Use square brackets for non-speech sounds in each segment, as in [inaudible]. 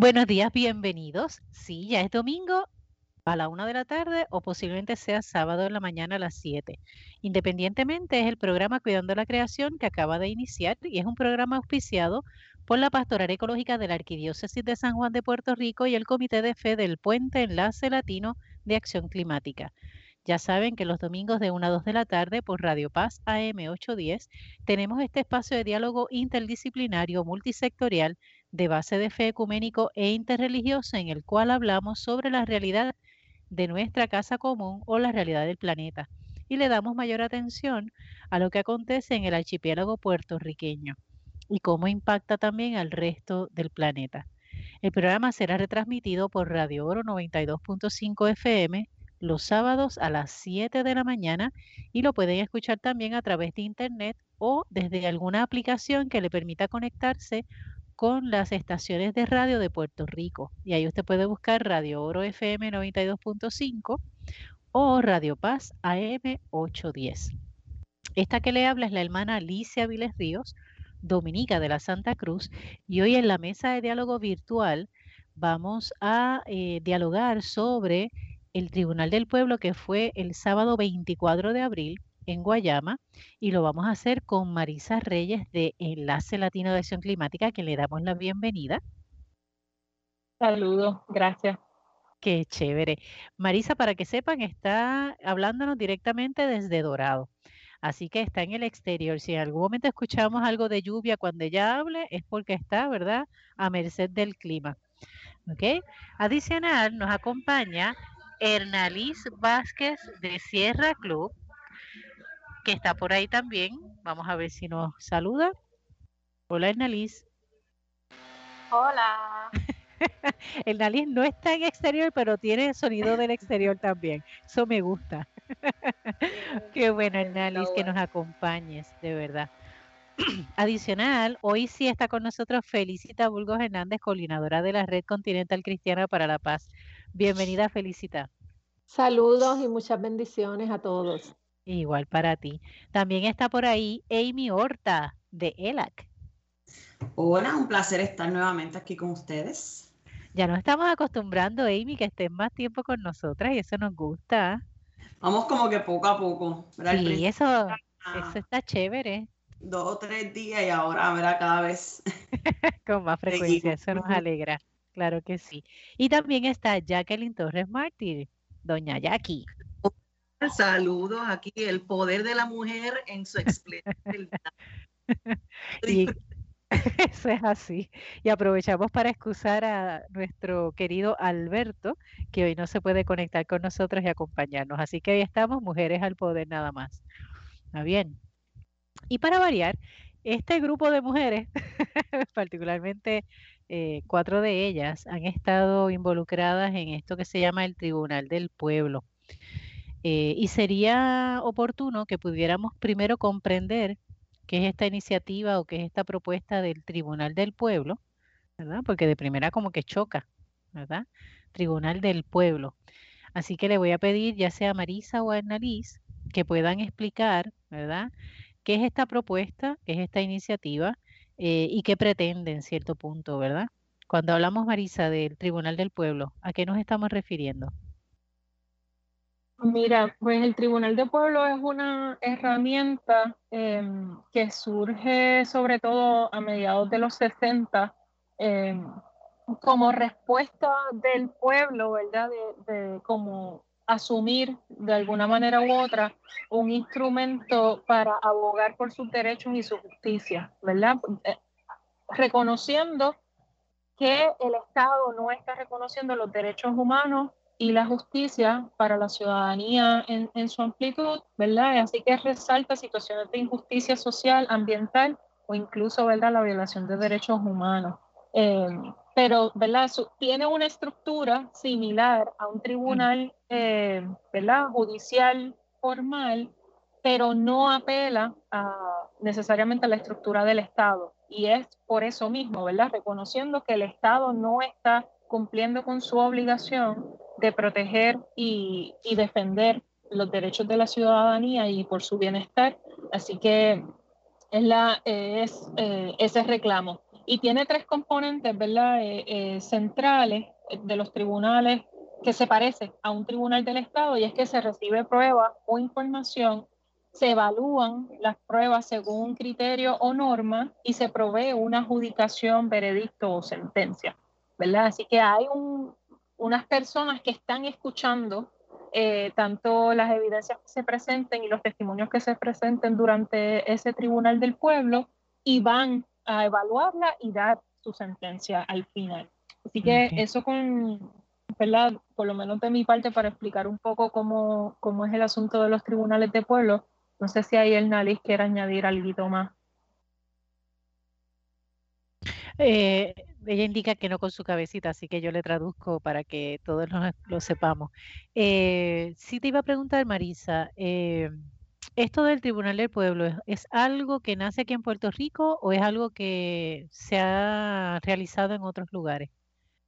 Buenos días, bienvenidos. Sí, ya es domingo a la una de la tarde o posiblemente sea sábado en la mañana a las 7. Independientemente, es el programa Cuidando la Creación que acaba de iniciar y es un programa auspiciado por la Pastoral Ecológica de la Arquidiócesis de San Juan de Puerto Rico y el Comité de Fe del Puente Enlace Latino de Acción Climática. Ya saben que los domingos de 1 a 2 de la tarde por Radio Paz AM 810 tenemos este espacio de diálogo interdisciplinario multisectorial de base de fe ecuménico e interreligioso en el cual hablamos sobre la realidad de nuestra casa común o la realidad del planeta y le damos mayor atención a lo que acontece en el archipiélago puertorriqueño y cómo impacta también al resto del planeta. El programa será retransmitido por Radio Oro 92.5 FM los sábados a las 7 de la mañana y lo pueden escuchar también a través de internet o desde alguna aplicación que le permita conectarse con las estaciones de radio de Puerto Rico. Y ahí usted puede buscar Radio Oro FM 92.5 o Radio Paz AM 810. Esta que le habla es la hermana Alicia Viles Ríos, dominica de la Santa Cruz, y hoy en la mesa de diálogo virtual vamos a eh, dialogar sobre el Tribunal del Pueblo que fue el sábado 24 de abril en Guayama y lo vamos a hacer con Marisa Reyes de Enlace Latino de Acción Climática, que le damos la bienvenida. Saludos, gracias. Qué chévere. Marisa, para que sepan, está hablándonos directamente desde Dorado. Así que está en el exterior. Si en algún momento escuchamos algo de lluvia cuando ella hable, es porque está, ¿verdad?, a merced del clima. ¿Ok? Adicional, nos acompaña Hernaliz Vázquez de Sierra Club, que está por ahí también. Vamos a ver si nos saluda. Hola, Hernaliz. Hola. [laughs] el nariz no está en exterior, pero tiene sonido del exterior también. Eso me gusta. [laughs] Qué bueno, Hernaliz, que nos acompañes, de verdad. [clears throat] Adicional, hoy sí está con nosotros Felicita Burgos Hernández, coordinadora de la Red Continental Cristiana para la Paz. Bienvenida, Felicita. Saludos y muchas bendiciones a todos. Igual para ti. También está por ahí Amy Horta de ELAC. Hola, un placer estar nuevamente aquí con ustedes. Ya nos estamos acostumbrando, Amy, que estés más tiempo con nosotras y eso nos gusta. Vamos como que poco a poco. Sí, eso, eso está chévere. Dos o tres días y ahora, verá, cada vez. [laughs] con más frecuencia, eso nos alegra. Claro que sí. Y también está Jacqueline Torres Mártir, doña Jackie. Saludos aquí, el poder de la mujer en su expresión. [laughs] [laughs] Eso es así. Y aprovechamos para excusar a nuestro querido Alberto, que hoy no se puede conectar con nosotros y acompañarnos. Así que ahí estamos, mujeres al poder nada más. ¿Está bien? Y para variar, este grupo de mujeres, [laughs] particularmente eh, cuatro de ellas, han estado involucradas en esto que se llama el Tribunal del Pueblo. Eh, y sería oportuno que pudiéramos primero comprender qué es esta iniciativa o qué es esta propuesta del Tribunal del Pueblo, ¿verdad? Porque de primera como que choca, ¿verdad? Tribunal del Pueblo. Así que le voy a pedir ya sea a Marisa o a Annalise que puedan explicar, ¿verdad? ¿Qué es esta propuesta, qué es esta iniciativa eh, y qué pretende en cierto punto, ¿verdad? Cuando hablamos, Marisa, del Tribunal del Pueblo, ¿a qué nos estamos refiriendo? Mira, pues el Tribunal de Pueblo es una herramienta em, que surge sobre todo a mediados de los 60 em, como respuesta del pueblo, ¿verdad? De, como asumir de alguna manera u otra un instrumento para abogar por sus derechos y su justicia, ¿verdad? Eh, reconociendo que el Estado no está reconociendo los derechos humanos y la justicia para la ciudadanía en, en, su amplitud, ¿verdad? Así que resalta situaciones de injusticia social, ambiental o incluso, ¿verdad?, la violación de derechos humanos. Eh, pero, ¿verdad?, tiene una estructura similar a un tribunal, eh, ¿verdad?, judicial formal, pero no apela a, necesariamente a la estructura del Estado. Y es por eso mismo, ¿verdad?, reconociendo que el Estado no está cumpliendo con su obligación de proteger y, defender los derechos de la ciudadanía y por su bienestar. Así que es, eh, ese reclamo. y tiene tres componentes, ¿verdad? Eh, eh, centrales de los tribunales que se parece a un tribunal del Estado y es que se recibe prueba o información, se evalúan las pruebas según criterio o norma y se provee una adjudicación, veredicto o sentencia, ¿verdad? Así que hay unas personas que están escuchando eh, tanto las evidencias que se presenten y los testimonios que se presenten durante ese tribunal del pueblo y van a evaluarla y dar su sentencia al final. Así que eso con, ¿verdad? Por lo menos de mi parte, para explicar un poco cómo, cómo es el asunto de los tribunales de pueblo, no sé si ahí el Nalis quiere añadir algo más. Eh, ella indica que no con su cabecita, así que yo le traduzco para que todos lo, sepamos. Eh, sí te iba a preguntar, Marisa, eh, ¿esto del Tribunal del Pueblo ¿es, algo que nace aquí en Puerto Rico o es algo que se ha realizado en otros lugares?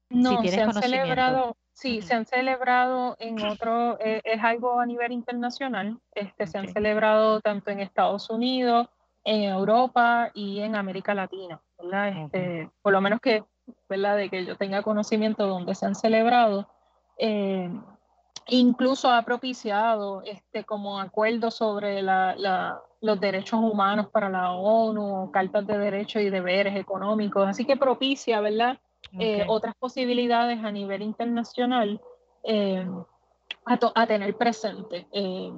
No, se han celebrado, sí, se han celebrado en otro, eh, es algo a nivel internacional, este, se han celebrado tanto en Estados Unidos, en Europa y en América Latina, ¿verdad? Este, por lo menos que, ¿verdad? De que yo tenga conocimiento donde se han celebrado. Eh, incluso ha propiciado este, como acuerdos sobre los derechos humanos para la ONU, cartas de derechos y deberes económicos, así que propicia, ¿verdad? Eh, otras posibilidades a nivel internacional eh, a, tener presente. Eh,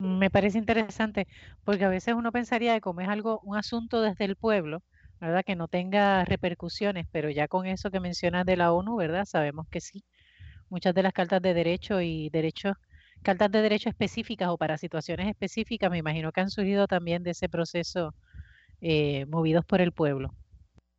Me parece interesante porque a veces uno pensaría que como es algo, un asunto desde el pueblo, ¿verdad? Que no tenga repercusiones, pero ya con eso que mencionas de la ONU, ¿verdad? Sabemos que sí. Muchas de las cartas de derecho y derechos, cartas de derecho específicas o para situaciones específicas, me imagino que han surgido también de ese proceso movidos por el pueblo.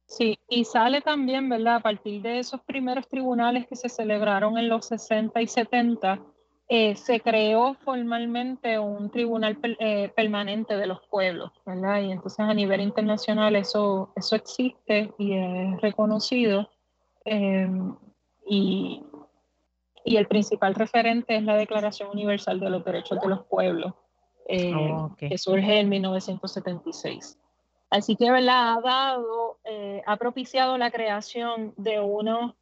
Sí, y sale también, ¿verdad? A partir de esos primeros tribunales que se celebraron en los 60 y 70, eh, se creó formalmente un tribunal eh, permanente de los pueblos, ¿verdad? Y entonces a nivel internacional eso, eso existe y es reconocido. Em, y, y, el principal referente es la Declaración Universal de los Derechos de los Pueblos, eh, oh, que surge en 1976. Así que, ¿verdad? Ha dado, ha propiciado la creación de unas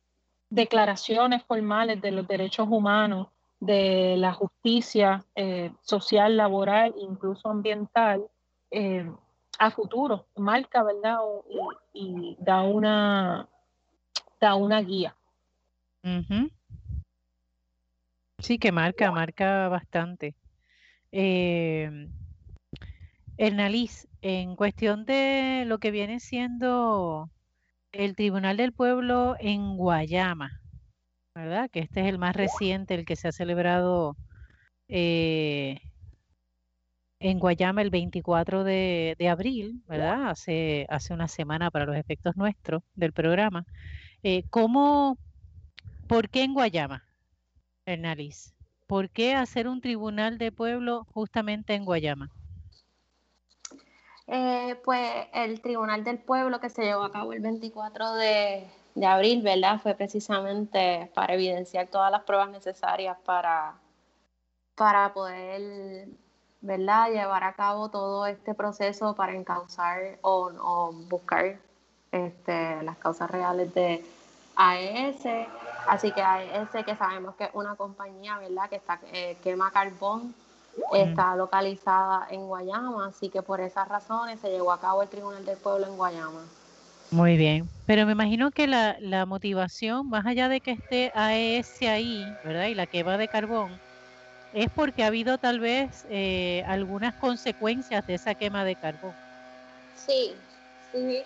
declaraciones formales de los derechos humanos, de la justicia eh, social, laboral, incluso ambiental, eh, a futuro. Marca, ¿verdad? y, da, una, da una guía. Sí, que marca, marca bastante. Hernaliz, en cuestión de lo que viene siendo el Tribunal del Pueblo en Guayama, ¿verdad? Que este es el más reciente, el que se ha celebrado eh, en Guayama el 24 de, abril, ¿verdad? Hace, hace una semana para los efectos nuestros del programa. Eh, ¿Cómo, por qué en Guayama, Hernaliz? ¿Por qué hacer un tribunal de pueblo justamente en Guayama? Eh, pues el Tribunal del Pueblo que se llevó a cabo el 24 de, abril, ¿verdad? Fue precisamente para evidenciar todas las pruebas necesarias para, para poder, ¿verdad? Llevar a cabo todo este proceso para encauzar o, buscar este, las causas reales de AES. Así que AES, que sabemos que es una compañía, ¿verdad? Que está, eh, quema carbón está localizada en Guayama, así que por esas razones se llevó a cabo el Tribunal del Pueblo en Guayama. Muy bien, pero me imagino que la, la motivación, más allá de que esté AES ahí, ¿verdad? Y la quema de carbón, es porque ha habido tal vez eh, algunas consecuencias de esa quema de carbón. Sí, sí,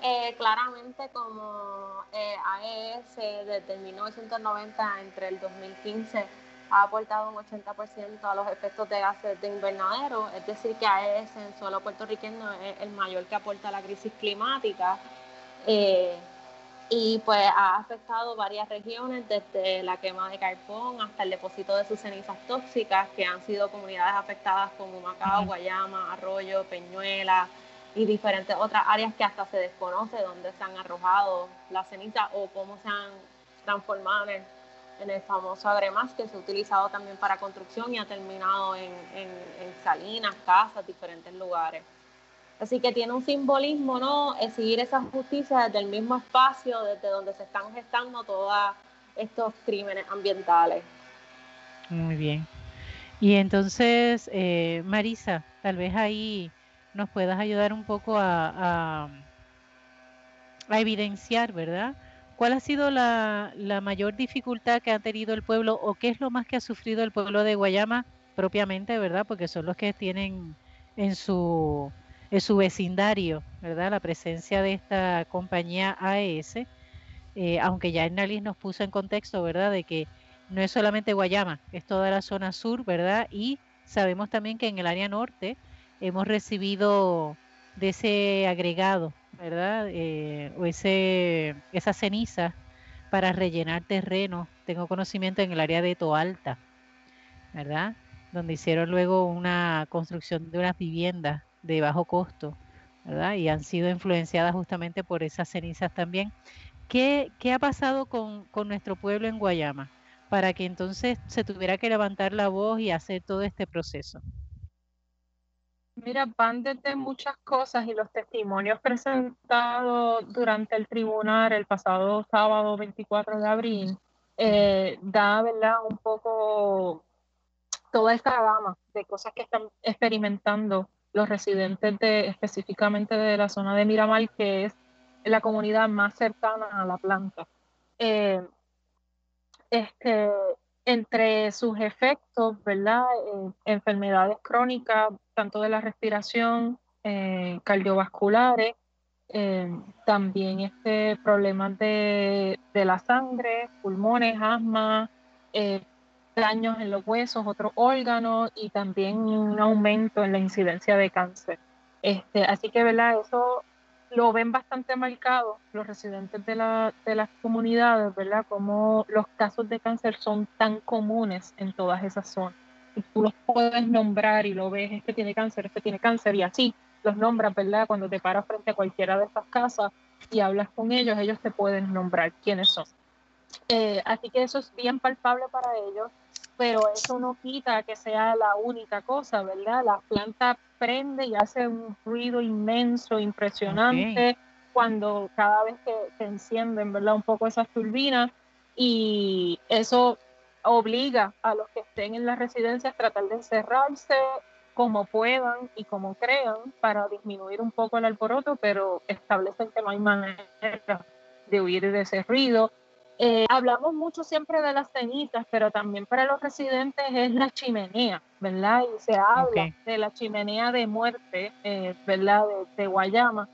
eh, claramente como eh, AES desde 1990 entre el 2015 ha aportado un 80% a los efectos de gases de invernadero, es decir, que AES en suelo puertorriqueño es el mayor que aporta a la crisis climática. Eh, y pues ha afectado varias regiones, desde la quema de carbón hasta el depósito de sus cenizas tóxicas, que han sido comunidades afectadas como Macao, Guayama, Arroyo, Peñuela y diferentes otras áreas que hasta se desconoce dónde se han arrojado las cenizas o cómo se han transformado en en el famoso Agremas, que se ha utilizado también para construcción y ha terminado en, salinas, casas, diferentes lugares. Así que tiene un simbolismo, ¿no? Exigir esa justicia desde el mismo espacio, desde donde se están gestando todos estos crímenes ambientales. Muy bien. Y entonces, eh, Marisa, tal vez ahí nos puedas ayudar un poco a, a, evidenciar, ¿verdad? ¿Cuál ha sido la, mayor dificultad que ha tenido el pueblo o qué es lo más que ha sufrido el pueblo de Guayama propiamente, ¿verdad? Porque son los que tienen en su, vecindario, ¿verdad? La presencia de esta compañía AES, eh, aunque ya Hernández nos puso en contexto, ¿verdad? De que no es solamente Guayama, es toda la zona sur, ¿verdad? Y sabemos también que en el área norte hemos recibido de ese agregado, ¿verdad? Eh, o ese, esa ceniza para rellenar terreno. Tengo conocimiento en el área de Toalta, ¿verdad? Donde hicieron luego una construcción de unas viviendas de bajo costo, ¿verdad? Y han sido influenciadas justamente por esas cenizas también. ¿Qué, qué ha pasado con, con nuestro pueblo en Guayama? para que entonces se tuviera que levantar la voz y hacer todo este proceso? Mira, van desde muchas cosas y los testimonios presentados durante el tribunal el pasado sábado 24 de abril eh, da, ¿verdad? Un poco toda esta gama de cosas que están experimentando los residentes de, específicamente de la zona de Miramar, que es la comunidad más cercana a la planta. Eh, este, entre sus efectos, ¿verdad? Eh, enfermedades crónicas, tanto de la respiración, eh, cardiovasculares, eh, también este, problemas de, de, la sangre, pulmones, asma, daños en los huesos, otros órganos y también un aumento en la incidencia de cáncer. Este, así que, ¿verdad? Eso lo ven bastante marcado los residentes de, la, de las comunidades, ¿verdad? Como los casos de cáncer son tan comunes en todas esas zonas. Tú los puedes nombrar y lo ves, este tiene cáncer, este tiene cáncer, y así los nombras, ¿verdad? Cuando te paras frente a cualquiera de esas casas y hablas con ellos, ellos te pueden nombrar quiénes son. Eh, así que eso es bien palpable para ellos, pero eso no quita que sea la única cosa, ¿verdad? La planta prende y hace un ruido inmenso, impresionante, cuando cada vez que se encienden, ¿verdad? Un poco esas turbinas y eso obliga a los que estén en las residencias a tratar de encerrarse como puedan y como crean para disminuir un poco el alboroto, pero establecen que no hay manera de huir de ese ruido. Eh, hablamos mucho siempre de las cenizas, pero también para los residentes es la chimenea, ¿verdad? Y se habla de la chimenea de muerte, eh, ¿verdad? De, Guayama,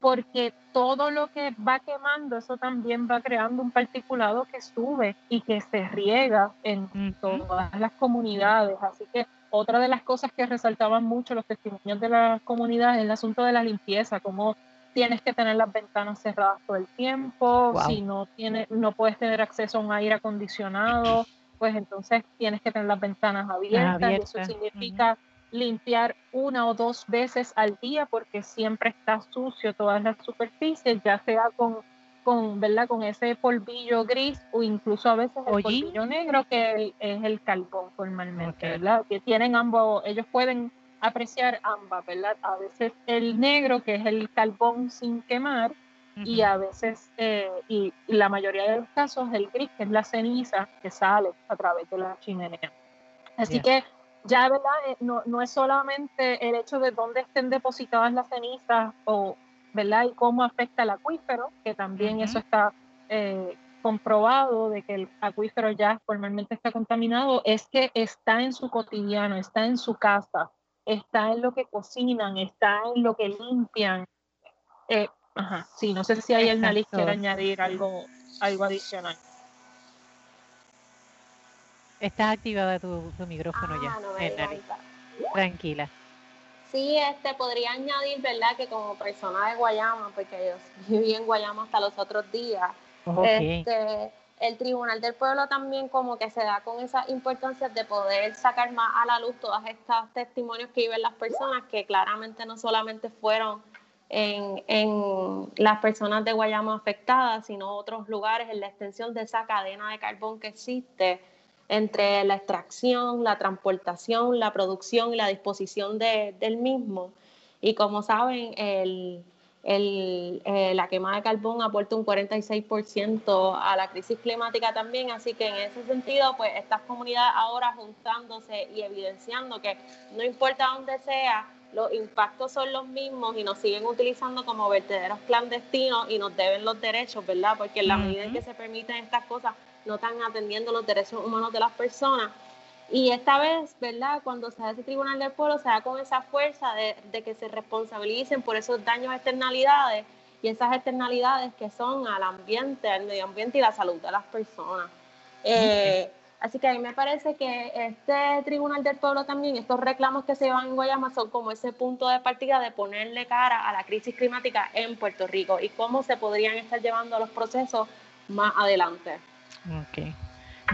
porque todo lo que va quemando, eso también va creando un particulado que sube y que se riega en todas las comunidades. Así que otra de las cosas que resaltaban mucho los testimonios de las comunidades es el asunto de la limpieza, como tienes que tener las ventanas cerradas todo el tiempo, si no tienes, no puedes tener acceso a un aire acondicionado, pues entonces tienes que tener las ventanas abiertas, y eso significa limpiar una o dos veces al día porque siempre está sucio todas las superficies, ya sea con, con, ¿verdad? con ese polvillo gris o incluso a veces el polvillo negro que es el carbón formalmente, ¿verdad? Que tienen ambos, ellos pueden apreciar ambas, ¿verdad? A veces el negro, que es el carbón sin quemar, y a veces, eh, y la mayoría de los casos, el gris, que es la ceniza que sale a través de la chimenea. Así que ya, ¿verdad? Eh, no, no, es solamente el hecho de dónde estén depositadas las cenizas o, ¿verdad? Y cómo afecta el acuífero, que también eso está eh, comprobado de que el acuífero ya formalmente está contaminado, es que está en su cotidiano, está en su casa, está en lo que cocinan, está en lo que limpian. Eh, ajá, sí, no sé si hay el nariz quiere añadir algo, algo adicional. Está activada tu, micrófono ya. Ah, Tranquila. Sí, este podría añadir, ¿verdad? Que como persona de Guayama, porque yo viví en Guayama hasta los otros días, este, el Tribunal del Pueblo también como que se da con esa importancia de poder sacar más a la luz todas estas testimonios que viven las personas, que claramente no solamente fueron en, en, las personas de Guayama afectadas, sino otros lugares en la extensión de esa cadena de carbón que existe entre la extracción, la transportación, la producción y la disposición de, del mismo. Y como saben, el, el, eh, la quema de carbón aporta un 46% a la crisis climática también, así que en ese sentido, pues estas comunidades ahora juntándose y evidenciando que no importa dónde sea, los impactos son los mismos y nos siguen utilizando como vertederos clandestinos y nos deben los derechos, ¿verdad? Porque en la medida en que se permiten estas cosas, no están atendiendo los derechos humanos de las personas. Y esta vez, ¿verdad? Cuando se da ese tribunal del pueblo, se da con esa fuerza de, que se responsabilicen por esos daños externalidades y esas externalidades que son al ambiente, al medio ambiente y la salud de las personas. Eh, así que a mí me parece que este tribunal del pueblo también, estos reclamos que se llevan en Guayama son como ese punto de partida de ponerle cara a la crisis climática en Puerto Rico y cómo se podrían estar llevando los procesos más adelante. Okay.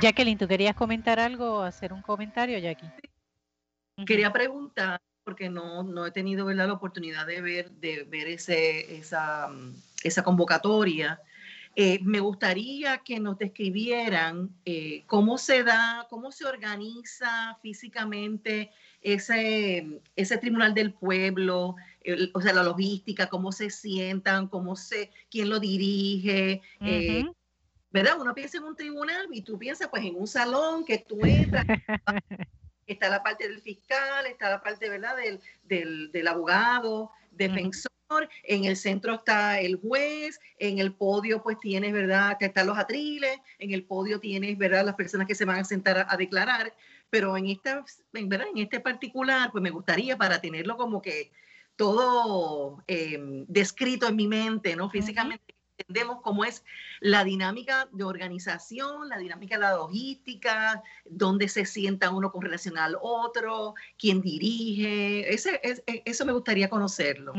Jacqueline, ¿tú querías comentar algo o hacer un comentario, Jackie? Quería preguntar, porque no, no he tenido ¿verdad? la oportunidad de ver, de ver ese, esa, esa convocatoria. Eh, me gustaría que nos describieran eh, cómo se da, cómo se organiza físicamente ese, ese tribunal del pueblo, o sea, la logística, cómo se sientan, cómo se, quién lo dirige, ¿verdad? Uno piensa en un tribunal y tú piensas pues en un salón que tú entras, [laughs] está la parte del fiscal, está la parte, ¿verdad? Del, del, del abogado, defensor, en el centro está el juez, en el podio pues tienes, ¿verdad? Que están los atriles, en el podio tienes, ¿verdad? Las personas que se van a sentar a, declarar, pero en esta, ¿verdad? En este particular pues me gustaría para tenerlo como que todo em, descrito en mi mente, ¿no? Físicamente entendemos cómo es la dinámica de organización, la dinámica de la logística, dónde se sienta uno con relación al otro, quién dirige. Ese, e, eso me gustaría conocerlo.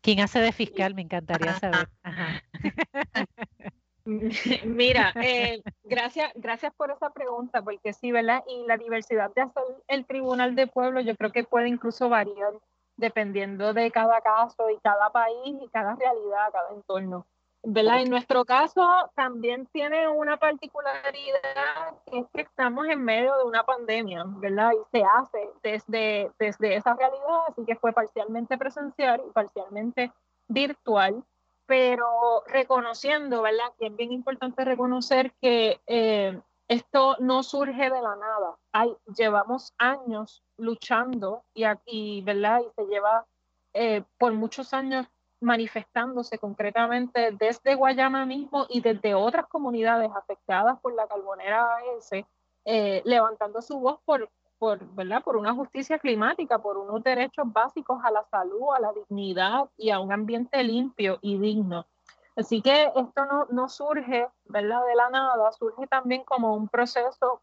¿Quién hace de fiscal? Me encantaría saber. [laughs] Mira, eh, gracias, gracias por esa pregunta, porque sí, ¿verdad? Y la diversidad de hacer el Tribunal de Pueblo yo creo que puede incluso variar dependiendo de cada caso y cada país y cada realidad, cada entorno. ¿Verdad? En nuestro caso también tiene una particularidad que es que estamos en medio de una pandemia, ¿verdad? Y se hace desde, desde esa realidad, así que fue parcialmente presencial y parcialmente virtual, pero reconociendo, ¿verdad? Que es bien importante reconocer que eh, esto no surge de la nada. Hay, llevamos años luchando y aquí, ¿verdad? Y se lleva eh, por muchos años manifestándose concretamente desde Guayama mismo y desde otras comunidades afectadas por la carbonera AS, eh, levantando su voz por, por, ¿verdad? por una justicia climática, por unos derechos básicos a la salud, a la dignidad y a un ambiente limpio y digno. Así que esto no, no surge ¿verdad? de la nada, surge también como un proceso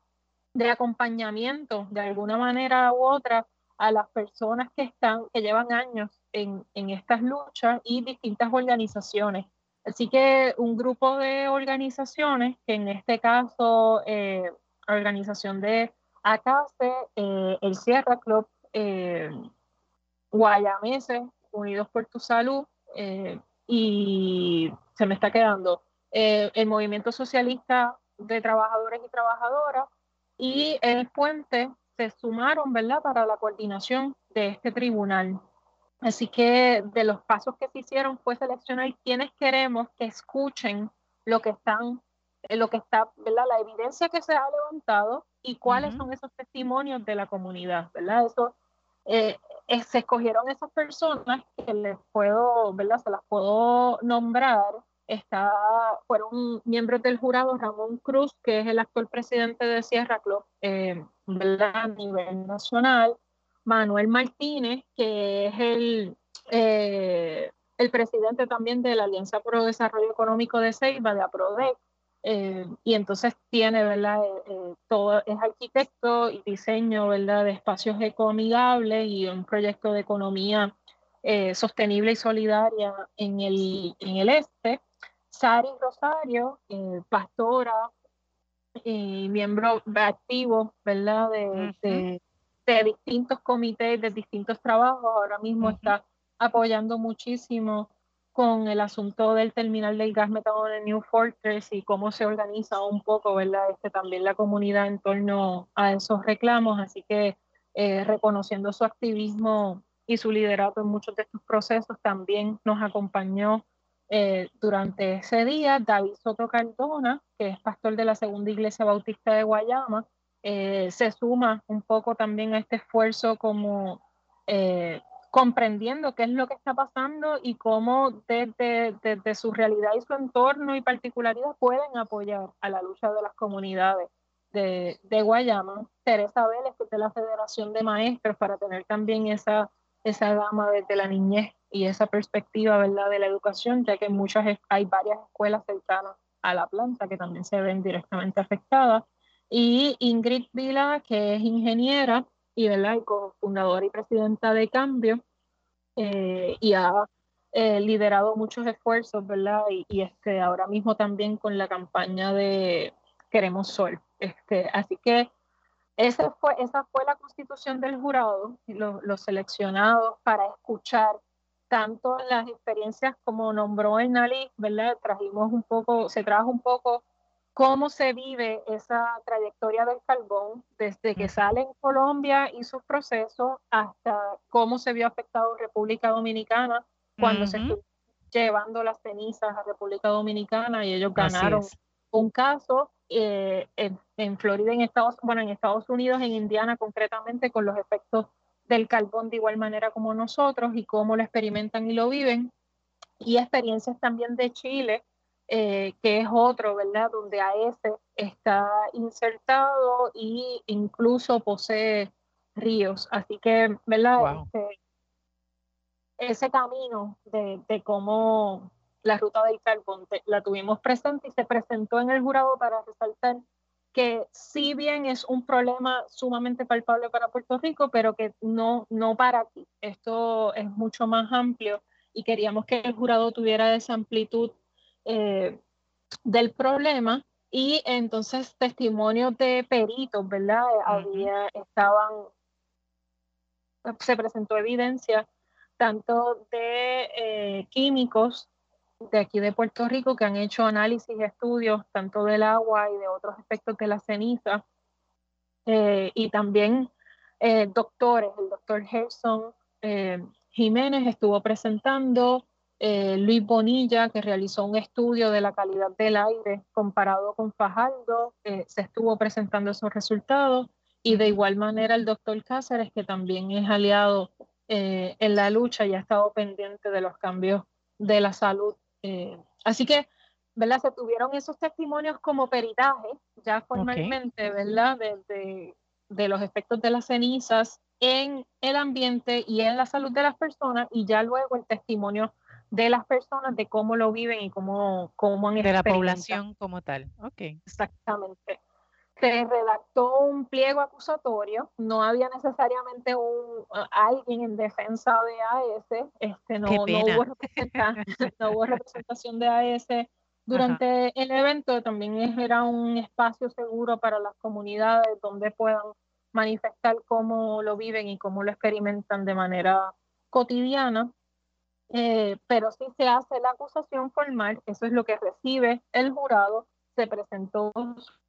de acompañamiento de alguna manera u otra a las personas que están, que llevan años en, estas luchas y distintas organizaciones. Así que un grupo de organizaciones, que en este caso, eh, organización de ACASE, eh, el Sierra Club, eh, Guayamese, Unidos por tu Salud, eh, y se me está quedando el Movimiento Socialista de Trabajadores y Trabajadoras y el Puente se sumaron, ¿verdad?, para la coordinación de este tribunal. Así que de los pasos que se hicieron fue seleccionar quienes queremos que escuchen lo que están, eh, lo que está, ¿verdad? La evidencia que se ha levantado y cuáles son esos testimonios de la comunidad, ¿verdad? Eso, eh, se escogieron esas personas que les puedo, ¿verdad? Se las puedo nombrar. Está, fueron miembros del jurado Ramón Cruz, que es el actual presidente de Sierra Club, eh. A nivel nacional. Manuel Martínez, que es el, eh, el presidente también de la Alianza Pro Desarrollo Económico de Ceiba, de APRODEC, eh, y entonces tiene, ¿verdad? Eh, todo, es arquitecto y diseño, ¿verdad? De espacios ecoamigables y un proyecto de economía sostenible y solidaria en el, en el este. Sari Rosario, pastora y miembro activo, ¿verdad? de, de distintos comités, de distintos trabajos. Ahora mismo está apoyando muchísimo con el asunto del terminal del gas metano en New Fortress y cómo se organiza un poco, ¿verdad? Este, también la comunidad en torno a esos reclamos. Así que eh, reconociendo su activismo y su liderato en muchos de estos procesos también nos acompañó eh, durante ese día. David Soto Cardona, que es pastor de la Segunda Iglesia Bautista de Guayama, eh, se suma un poco también a este esfuerzo como eh, comprendiendo qué es lo que está pasando y cómo desde, desde, su realidad y su entorno y particularidad pueden apoyar a la lucha de las comunidades de, de Guayama. Teresa Vélez, que es de la Federación de Maestros, para tener también esa, esa gama desde la niñez y esa perspectiva ¿verdad? de la educación, ya que muchas, hay varias escuelas cercanas a la planta que también se ven directamente afectadas. Y Ingrid Vila, que es ingeniera y, ¿verdad? y cofundadora y presidenta de Cambio, eh, y ha eh, liderado muchos esfuerzos, ¿verdad? Y, y, este, ahora mismo también con la campaña de Queremos Sol. Este, así que esa fue, esa fue la constitución del jurado, los, los seleccionados para escuchar tanto las experiencias como nombró el NALI, ¿verdad? Trajimos un poco, se trajo un poco cómo se vive esa trayectoria del carbón desde que sale en Colombia y sus procesos hasta cómo se vio afectado República Dominicana cuando se estuvo llevando las cenizas a República Dominicana y ellos ganaron un caso eh, en, en, Florida, en Estados, bueno, en Estados Unidos, en Indiana concretamente, con los efectos del carbón de igual manera como nosotros y cómo lo experimentan y lo viven. Y experiencias también de Chile, eh, que es otro, ¿verdad? Donde AES está insertado e incluso posee ríos. Así que, ¿verdad? Este, ese camino de, de, cómo la ruta del carbón la tuvimos presente y se presentó en el jurado para resaltar que si bien es un problema sumamente palpable para Puerto Rico, pero que no, no para aquí. Esto es mucho más amplio y queríamos que el jurado tuviera esa amplitud eh, del problema y entonces testimonios de peritos, ¿verdad? Había, estaban, se presentó evidencia tanto de eh, químicos de aquí de Puerto Rico que han hecho análisis y estudios tanto del agua y de otros aspectos de la ceniza, eh, y también doctores, el doctor Gerson Jiménez estuvo presentando eh, Luis Bonilla, que realizó un estudio de la calidad del aire comparado con Fajardo, eh, se estuvo presentando esos resultados, y de igual manera el doctor Cáceres, que también es aliado eh, en la lucha y ha estado pendiente de los cambios de la salud. Así que, ¿verdad? Se tuvieron esos testimonios como peritaje, ya formalmente, ¿verdad? De, de los efectos de las cenizas en el ambiente y en la salud de las personas, y ya luego el testimonio de las personas, de cómo lo viven y cómo, cómo han De la población como tal. Ok. Exactamente. Se redactó un pliego acusatorio, no había necesariamente un alguien en defensa de AES, este, no, no, hubo [laughs] no, hubo representación de AES durante el evento, también era un espacio seguro para las comunidades donde puedan manifestar cómo lo viven y cómo lo experimentan de manera cotidiana. Eh, pero si se hace la acusación formal, eso es lo que recibe el jurado, se presentó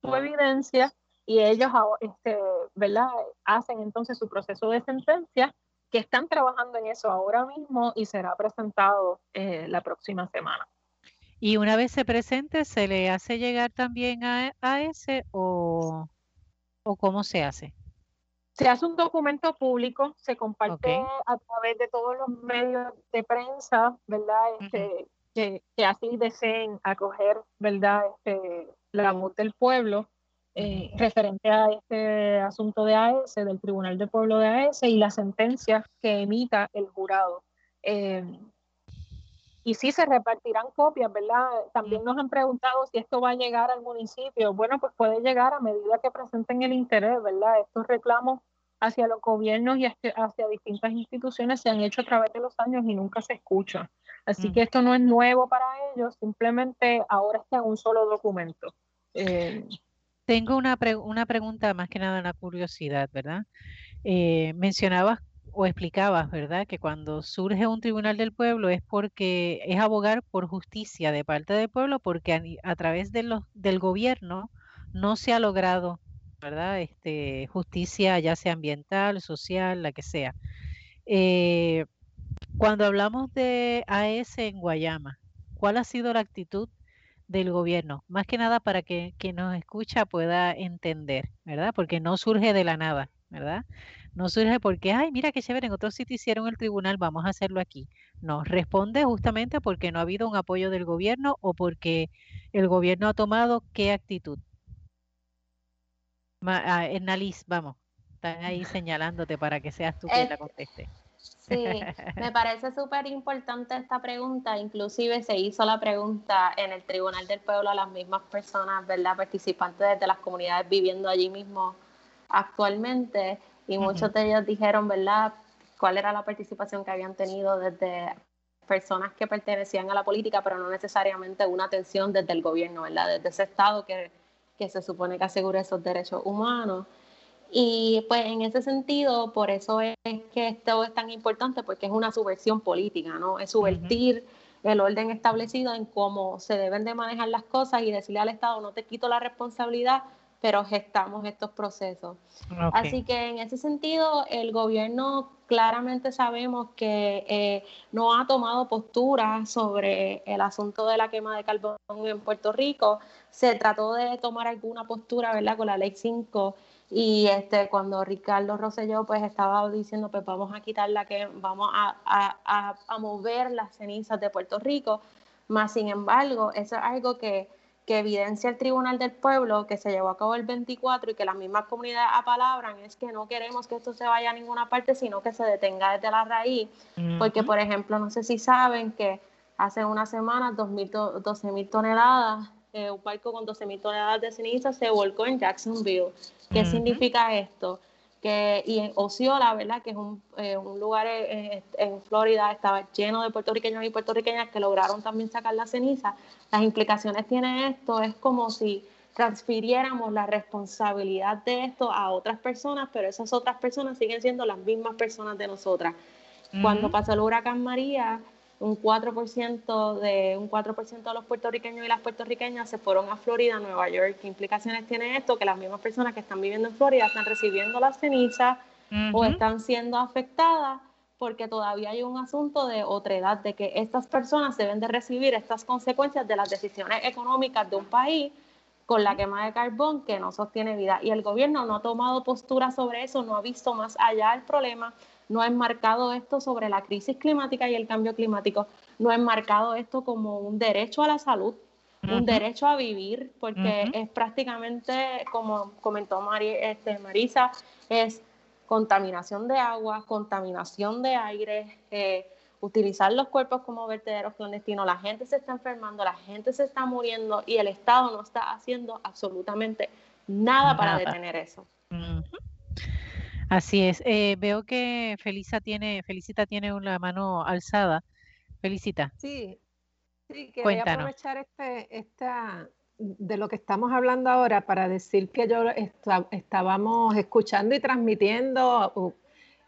su evidencia y ellos este, ¿verdad? hacen entonces su proceso de sentencia, que están trabajando en eso ahora mismo y será presentado eh, la próxima semana. Y una vez se presente, ¿se le hace llegar también a, a ese o, o cómo se hace? Se hace un documento público, se comparte a través de todos los medios de prensa, ¿verdad? Este, que, así deseen acoger, ¿verdad? Este, la voz del pueblo eh, referente a este asunto de AES, del Tribunal del Pueblo de AES y la sentencia que emita el jurado. Eh, y sí se repartirán copias, ¿verdad? También nos han preguntado si esto va a llegar al municipio. Bueno, pues puede llegar a medida que presenten el interés, ¿verdad? Estos reclamos hacia los gobiernos y hacia, distintas instituciones se han hecho a través de los años y nunca se escucha. Así mm. que esto no es nuevo para ellos, simplemente ahora está en un solo documento. Eh, Tengo una, una pregunta más que nada, una curiosidad, ¿verdad? Eh, mencionabas o explicabas, ¿verdad? Que cuando surge un tribunal del pueblo es porque es abogar por justicia de parte del pueblo porque a, través de los, del gobierno no se ha logrado, ¿verdad? Este, justicia ya sea ambiental, social, la que sea. Eh, cuando hablamos de AS en Guayama, ¿cuál ha sido la actitud del gobierno? Más que nada para que quien nos escucha pueda entender, ¿verdad? Porque no surge de la nada, ¿verdad? No surge porque, ay, mira qué chévere, en otro sitio hicieron el tribunal, vamos a hacerlo aquí. No, responde justamente porque no ha habido un apoyo del gobierno o porque el gobierno ha tomado qué actitud. Ma, ah, vamos, están ahí [laughs] señalándote para que seas tú quien la conteste. Sí, me parece súper importante esta pregunta. Inclusive se hizo la pregunta en el Tribunal del Pueblo a las mismas personas, ¿verdad? Participantes de las comunidades viviendo allí mismo actualmente. Y muchos de ellos dijeron, ¿verdad? ¿Cuál era la participación que habían tenido desde personas que pertenecían a la política, pero no necesariamente una atención desde el gobierno, ¿verdad? Desde ese Estado que, que se supone que asegura esos derechos humanos. Y pues en ese sentido, por eso es que esto es tan importante, porque es una subversión política, ¿no? Es subvertir el orden establecido en cómo se deben de manejar las cosas y decirle al Estado, no te quito la responsabilidad, pero gestamos estos procesos. Así que en ese sentido, el gobierno claramente sabemos que eh, no ha tomado postura sobre el asunto de la quema de carbón en Puerto Rico. Se trató de tomar alguna postura, ¿verdad?, con la ley 5 y este, cuando Ricardo Rosselló pues estaba diciendo, pues vamos a quitar la que, vamos a, a, a, mover las cenizas de Puerto Rico, más sin embargo, eso es algo que, que, evidencia el Tribunal del Pueblo que se llevó a cabo el 24 y que las mismas comunidades apalabran, es que no queremos que esto se vaya a ninguna parte, sino que se detenga desde la raíz, porque por ejemplo, no sé si saben que hace unas semanas 12 mil toneladas eh, un barco con 12.000 toneladas de ceniza se volcó en Jacksonville. ¿Qué significa esto? Que, y en Osceola, ¿verdad? Que es un, eh, un lugar eh, en Florida, estaba lleno de puertorriqueños y puertorriqueñas que lograron también sacar la ceniza. Las implicaciones tiene esto, es como si transfiriéramos la responsabilidad de esto a otras personas, pero esas otras personas siguen siendo las mismas personas de nosotras. Cuando pasó el huracán María, un 4% de un 4% de los puertorriqueños y las puertorriqueñas se fueron a Florida, Nueva York. ¿Qué implicaciones tiene esto? Que las mismas personas que están viviendo en Florida están recibiendo la ceniza o están siendo afectadas porque todavía hay un asunto de otredad, de que estas personas deben de recibir estas consecuencias de las decisiones económicas de un país con la quema de carbón que no sostiene vida. Y el gobierno no ha tomado postura sobre eso, no ha visto más allá del problema, no ha enmarcado esto sobre la crisis climática y el cambio climático, no ha enmarcado esto como un derecho a la salud, un derecho a vivir, porque es prácticamente, como comentó este, Marisa, es contaminación de agua, contaminación de aire, eh, utilizar los cuerpos como vertederos clandestinos, la gente se está enfermando, la gente se está muriendo y el Estado no está haciendo absolutamente nada, para detener eso. Así es. Eh, veo que Felisa tiene, Felicita tiene una mano alzada. Felicita. Sí, sí quería aprovechar este, esta, de lo que estamos hablando ahora para decir que yo estábamos escuchando y transmitiendo uh,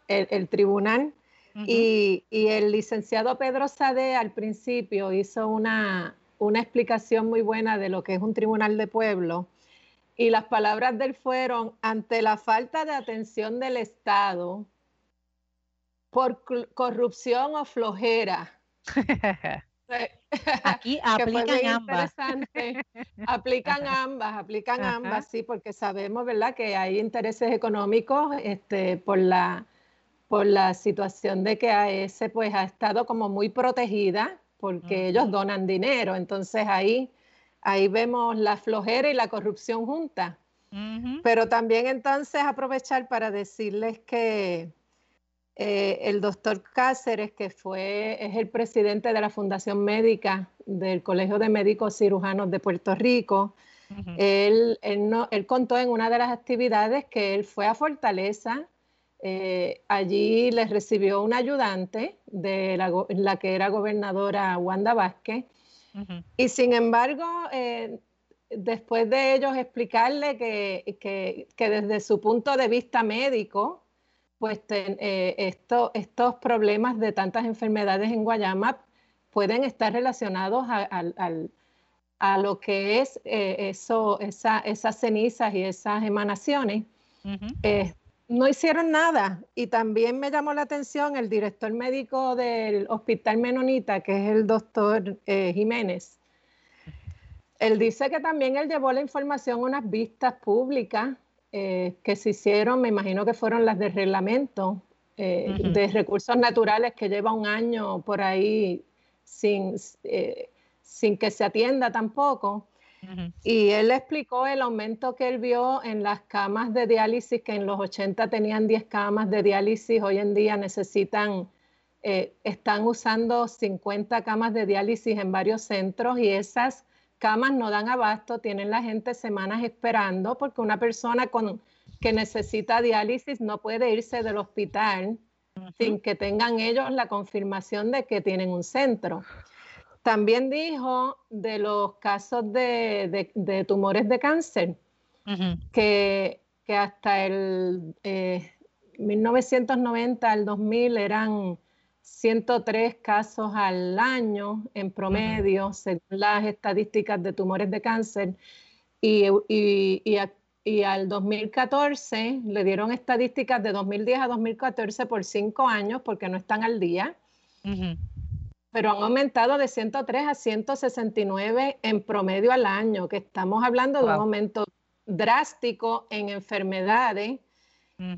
el, tribunal y, y, el licenciado Pedro Sade al principio hizo una, una explicación muy buena de lo que es un tribunal de pueblo y las palabras de él fueron, ante la falta de atención del Estado por corrupción o flojera. [laughs] Aquí [laughs] aplican ambas. Aplican ambas, aplican ambas, sí, porque sabemos, ¿verdad?, que hay intereses económicos este, por, la, por la situación de que AES pues, ha estado como muy protegida porque ellos donan dinero. Entonces ahí Ahí vemos la flojera y la corrupción juntas. Pero también entonces aprovechar para decirles que eh, el doctor Cáceres, que fue, es el presidente de la Fundación Médica del Colegio de Médicos Cirujanos de Puerto Rico, él, contó en una de las actividades que él fue a Fortaleza, eh, allí les recibió un ayudante de la, la, que era gobernadora Wanda Vázquez, y sin embargo, eh, después de ellos explicarle que, desde su punto de vista médico, pues eh, estos problemas de tantas enfermedades en Guayama pueden estar relacionados a, lo que es eh, eso, esas cenizas y esas emanaciones. No hicieron nada. Y también me llamó la atención el director médico del Hospital Menonita, que es el doctor eh, Jiménez. Él dice que también él llevó la información a unas vistas públicas eh, que se hicieron, me imagino que fueron las de reglamento eh, de recursos naturales que lleva un año por ahí sin, sin que se atienda tampoco. Y él explicó el aumento que él vio en las camas de diálisis, que en los 80 tenían 10 camas de diálisis, hoy en día necesitan, eh, están usando 50 camas de diálisis en varios centros y esas camas no dan abasto, tienen la gente semanas esperando porque una persona con, que necesita diálisis no puede irse del hospital sin que tengan ellos la confirmación de que tienen un centro. También dijo de los casos de, tumores de cáncer, que, hasta el 1990 eh, al 2000 eran 103 casos al año en promedio, según las estadísticas de tumores de cáncer, y, al 2014 le dieron estadísticas de 2010 a 2014 por cinco años porque no están al día pero han aumentado de 103 a 169 en promedio al año, que estamos hablando de un aumento drástico en enfermedades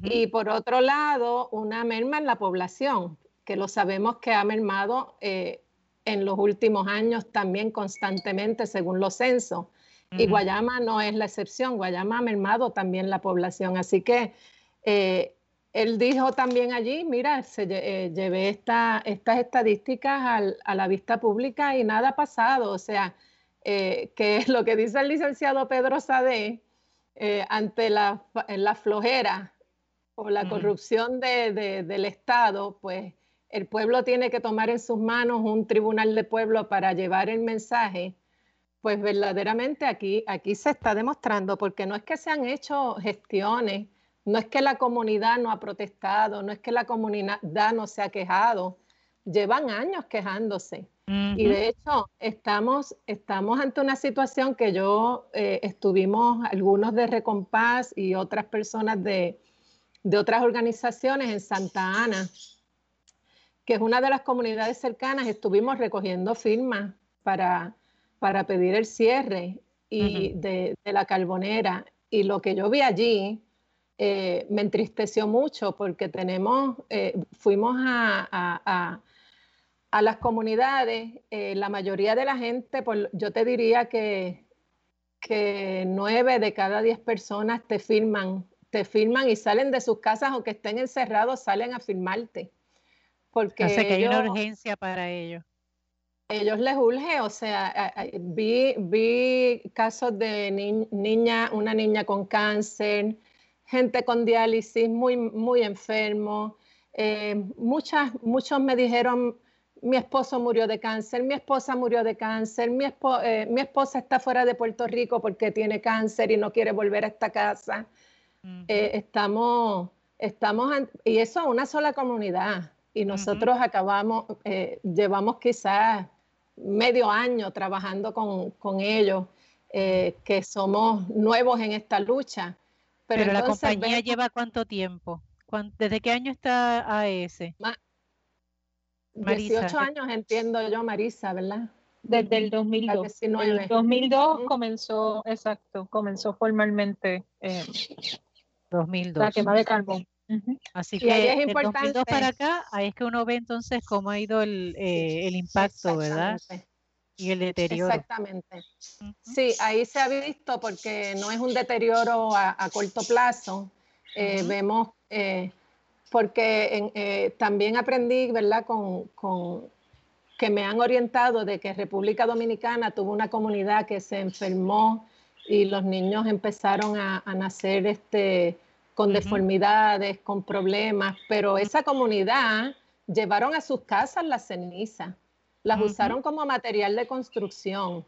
y por otro lado una merma en la población, que lo sabemos que ha mermado eh, en los últimos años también constantemente según los censos. Y Guayama no es la excepción, Guayama ha mermado también la población. Así que eh, él dijo también allí, mira, se, eh, llevé estas estadísticas a la vista pública y nada ha pasado. O sea, eh, que [laughs] lo que dice el licenciado Pedro Sade eh, ante la, flojera o la corrupción del Estado, pues el pueblo tiene que tomar en sus manos un tribunal de pueblo para llevar el mensaje. Pues verdaderamente aquí, aquí se está demostrando, porque no es que se han hecho gestiones no es que la comunidad no ha protestado, no es que la comunidad no se ha quejado, llevan años quejándose. Y de hecho, estamos, estamos ante una situación que yo eh, estuvimos, algunos de Recompás y otras personas de, otras organizaciones en Santa Ana, que es una de las comunidades cercanas, estuvimos recogiendo firmas para, para pedir el cierre y de, de, la carbonera. Y lo que yo vi allí eh, me entristeció mucho porque tenemos, eh, fuimos a, las comunidades, eh, la mayoría de la gente, yo te diría que, que nueve de cada diez personas te firman, te firman y salen de sus casas, aunque estén encerrados, salen a firmarte. Porque que hay una urgencia para ellos. Ellos les urge, o sea, vi, vi casos de niña, una niña con cáncer, gente con diálisis muy, muy enfermo. Eh, muchas, muchos me dijeron, mi esposo murió de cáncer, mi esposa murió de cáncer, mi, eh, mi esposa está fuera de Puerto Rico porque tiene cáncer y no quiere volver a esta casa. Eh, estamos, estamos, y eso es una sola comunidad. Y nosotros acabamos, llevamos quizás medio año trabajando con, con ellos, que somos nuevos en esta lucha. Pero, la compañía lleva cuánto tiempo? ¿Desde qué año está AES? 18 años entiendo yo, Marisa, ¿verdad? Desde el 2002. En el 2002 comenzó, exacto, comenzó formalmente eh, 2002. la quema de carbón. Así que es importante. 2002 para acá, ahí es que uno ve entonces cómo ha ido el, eh, el impacto, ¿verdad? Y el deterioro. Exactamente. Sí, ahí se ha visto porque no es un deterioro a, corto plazo. Eh, vemos, eh, porque eh, también aprendí, ¿verdad? Con, que me han orientado de que República Dominicana tuvo una comunidad que se enfermó y los niños empezaron a, nacer este, con deformidades, con problemas, pero esa comunidad llevaron a sus casas la ceniza las usaron como material de construcción.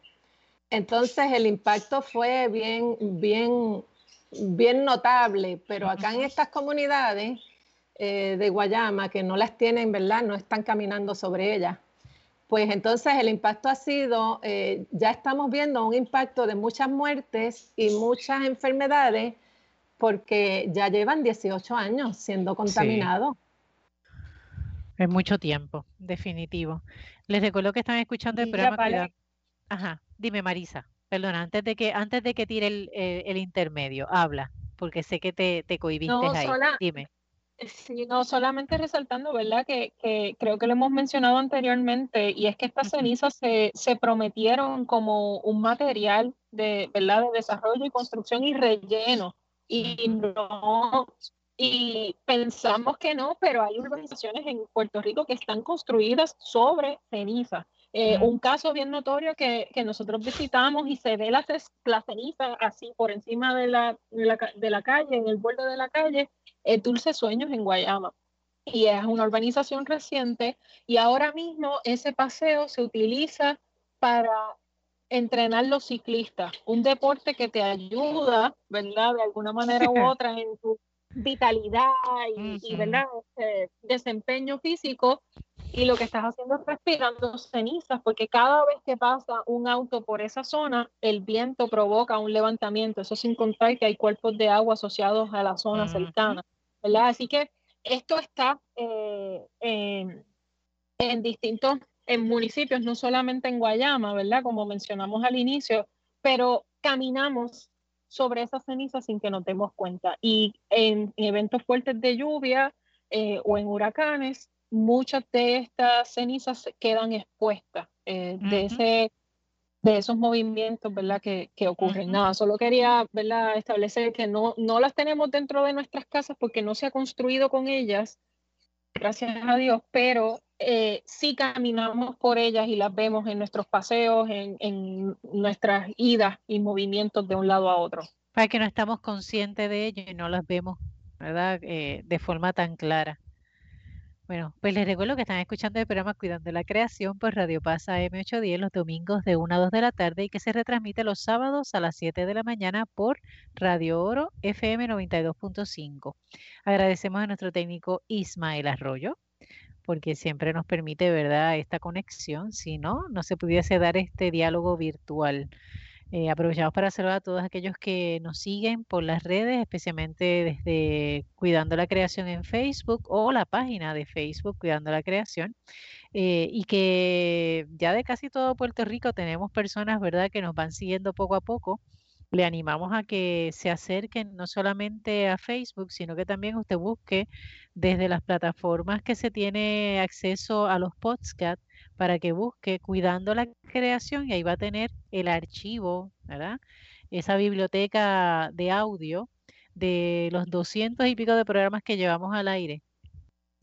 Entonces el impacto fue bien, bien, bien notable, pero acá en estas comunidades eh, de Guayama, que no las tienen, ¿verdad? No están caminando sobre ellas. Pues entonces el impacto ha sido, eh, ya estamos viendo un impacto de muchas muertes y muchas enfermedades porque ya llevan 18 años siendo contaminados. Es mucho tiempo, definitivo. Les recuerdo que están escuchando el programa. Ajá, dime Marisa, perdona, antes de que, antes de que tire el, el, intermedio, habla, porque sé que te, te cohibiste ahí. dime. Sí, no, solamente resaltando, ¿verdad? Que, que, creo que lo hemos mencionado anteriormente, y es que estas cenizas se, se prometieron como un material de, ¿verdad? de desarrollo y construcción y relleno. Y no, y pensamos que no, pero hay urbanizaciones en Puerto Rico que están construidas sobre ceniza. Eh, un caso bien notorio que, que, nosotros visitamos y se ve la, la ceniza así por encima de la, de la, de la calle, en el borde de la calle, es Dulce Sueños en Guayama. Y es una urbanización reciente y ahora mismo ese paseo se utiliza para entrenar los ciclistas, un deporte que te ayuda, ¿verdad? De alguna manera u [laughs] otra en tu vitalidad y, ¿verdad? Este, desempeño físico y lo que estás haciendo es respirando cenizas porque cada vez que pasa un auto por esa zona, el viento provoca un levantamiento, eso sin contar que hay cuerpos de agua asociados a la zona cercana, ¿verdad? Así que esto está eh, en, en distintos en municipios, no solamente en Guayama, ¿verdad? Como mencionamos al inicio, pero caminamos sobre esas cenizas sin que nos demos cuenta. Y en, eventos fuertes de lluvia eh, o en huracanes, muchas de estas cenizas quedan expuestas eh, de, ese, de esos movimientos ¿verdad? Que, que ocurren. Nada, solo quería ¿verdad? establecer que no, no las tenemos dentro de nuestras casas porque no se ha construido con ellas, gracias a Dios, pero eh, sí caminamos por ellas y las vemos en nuestros paseos, en, nuestras idas y movimientos de un lado a otro. Para que no estamos conscientes de ello y no las vemos, ¿verdad? Eh, de forma tan clara. Bueno, pues les recuerdo que están escuchando el programa Cuidando la Creación por Radio Pasa M810 los domingos de 1 a 2 de la tarde y que se retransmite los sábados a las 7 de la mañana por Radio Oro FM 92.5. Agradecemos a nuestro técnico Ismael Arroyo porque siempre nos permite, ¿verdad?, esta conexión. Si no, no se pudiese dar este diálogo virtual. Eh, aprovechamos para saludar a todos aquellos que nos siguen por las redes, especialmente desde Cuidando la Creación en Facebook o la página de Facebook Cuidando la Creación. Eh, y que ya de casi todo Puerto Rico tenemos personas, ¿verdad?, que nos van siguiendo poco a poco le animamos a que se acerquen no solamente a Facebook, sino que también usted busque desde las plataformas que se tiene acceso a los podcasts para que busque cuidando la creación y ahí va a tener el archivo, ¿verdad? Esa biblioteca de audio de los 200 y pico de programas que llevamos al aire.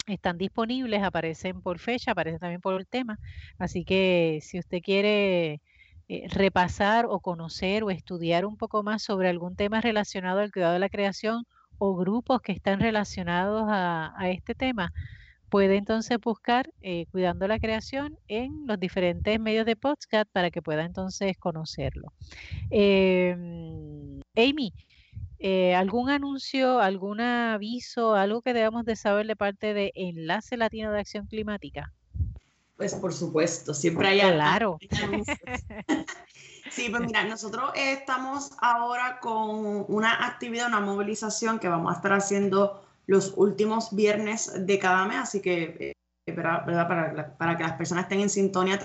Están disponibles, aparecen por fecha, aparecen también por el tema. Así que si usted quiere eh, repasar o conocer o estudiar un poco más sobre algún tema relacionado al cuidado de la creación o grupos que están relacionados a, este tema, puede entonces buscar eh, Cuidando la Creación en los diferentes medios de podcast para que pueda entonces conocerlo. Em, Amy, eh, ¿algún anuncio, algún aviso, algo que debamos de saber de parte de Enlace Latino de Acción Climática? Pues por supuesto, siempre hay Claro. [laughs] Sí, pues mira, nosotros estamos ahora con una actividad, una movilización que vamos a estar haciendo los últimos viernes de cada mes, así que, eh. Para, para, que las personas estén en sintonía a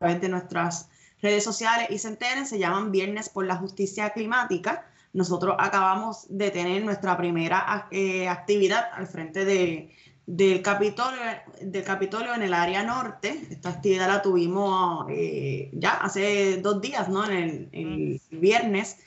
través de nuestras redes sociales y se enteren, se llaman Viernes por la Justicia Climática. Nosotros acabamos de tener nuestra primera eh, actividad al frente de, del Capitolio, del Capitolio en el área norte. Esta actividad la tuvimos eh, ya hace dos días, ¿no? En el, viernes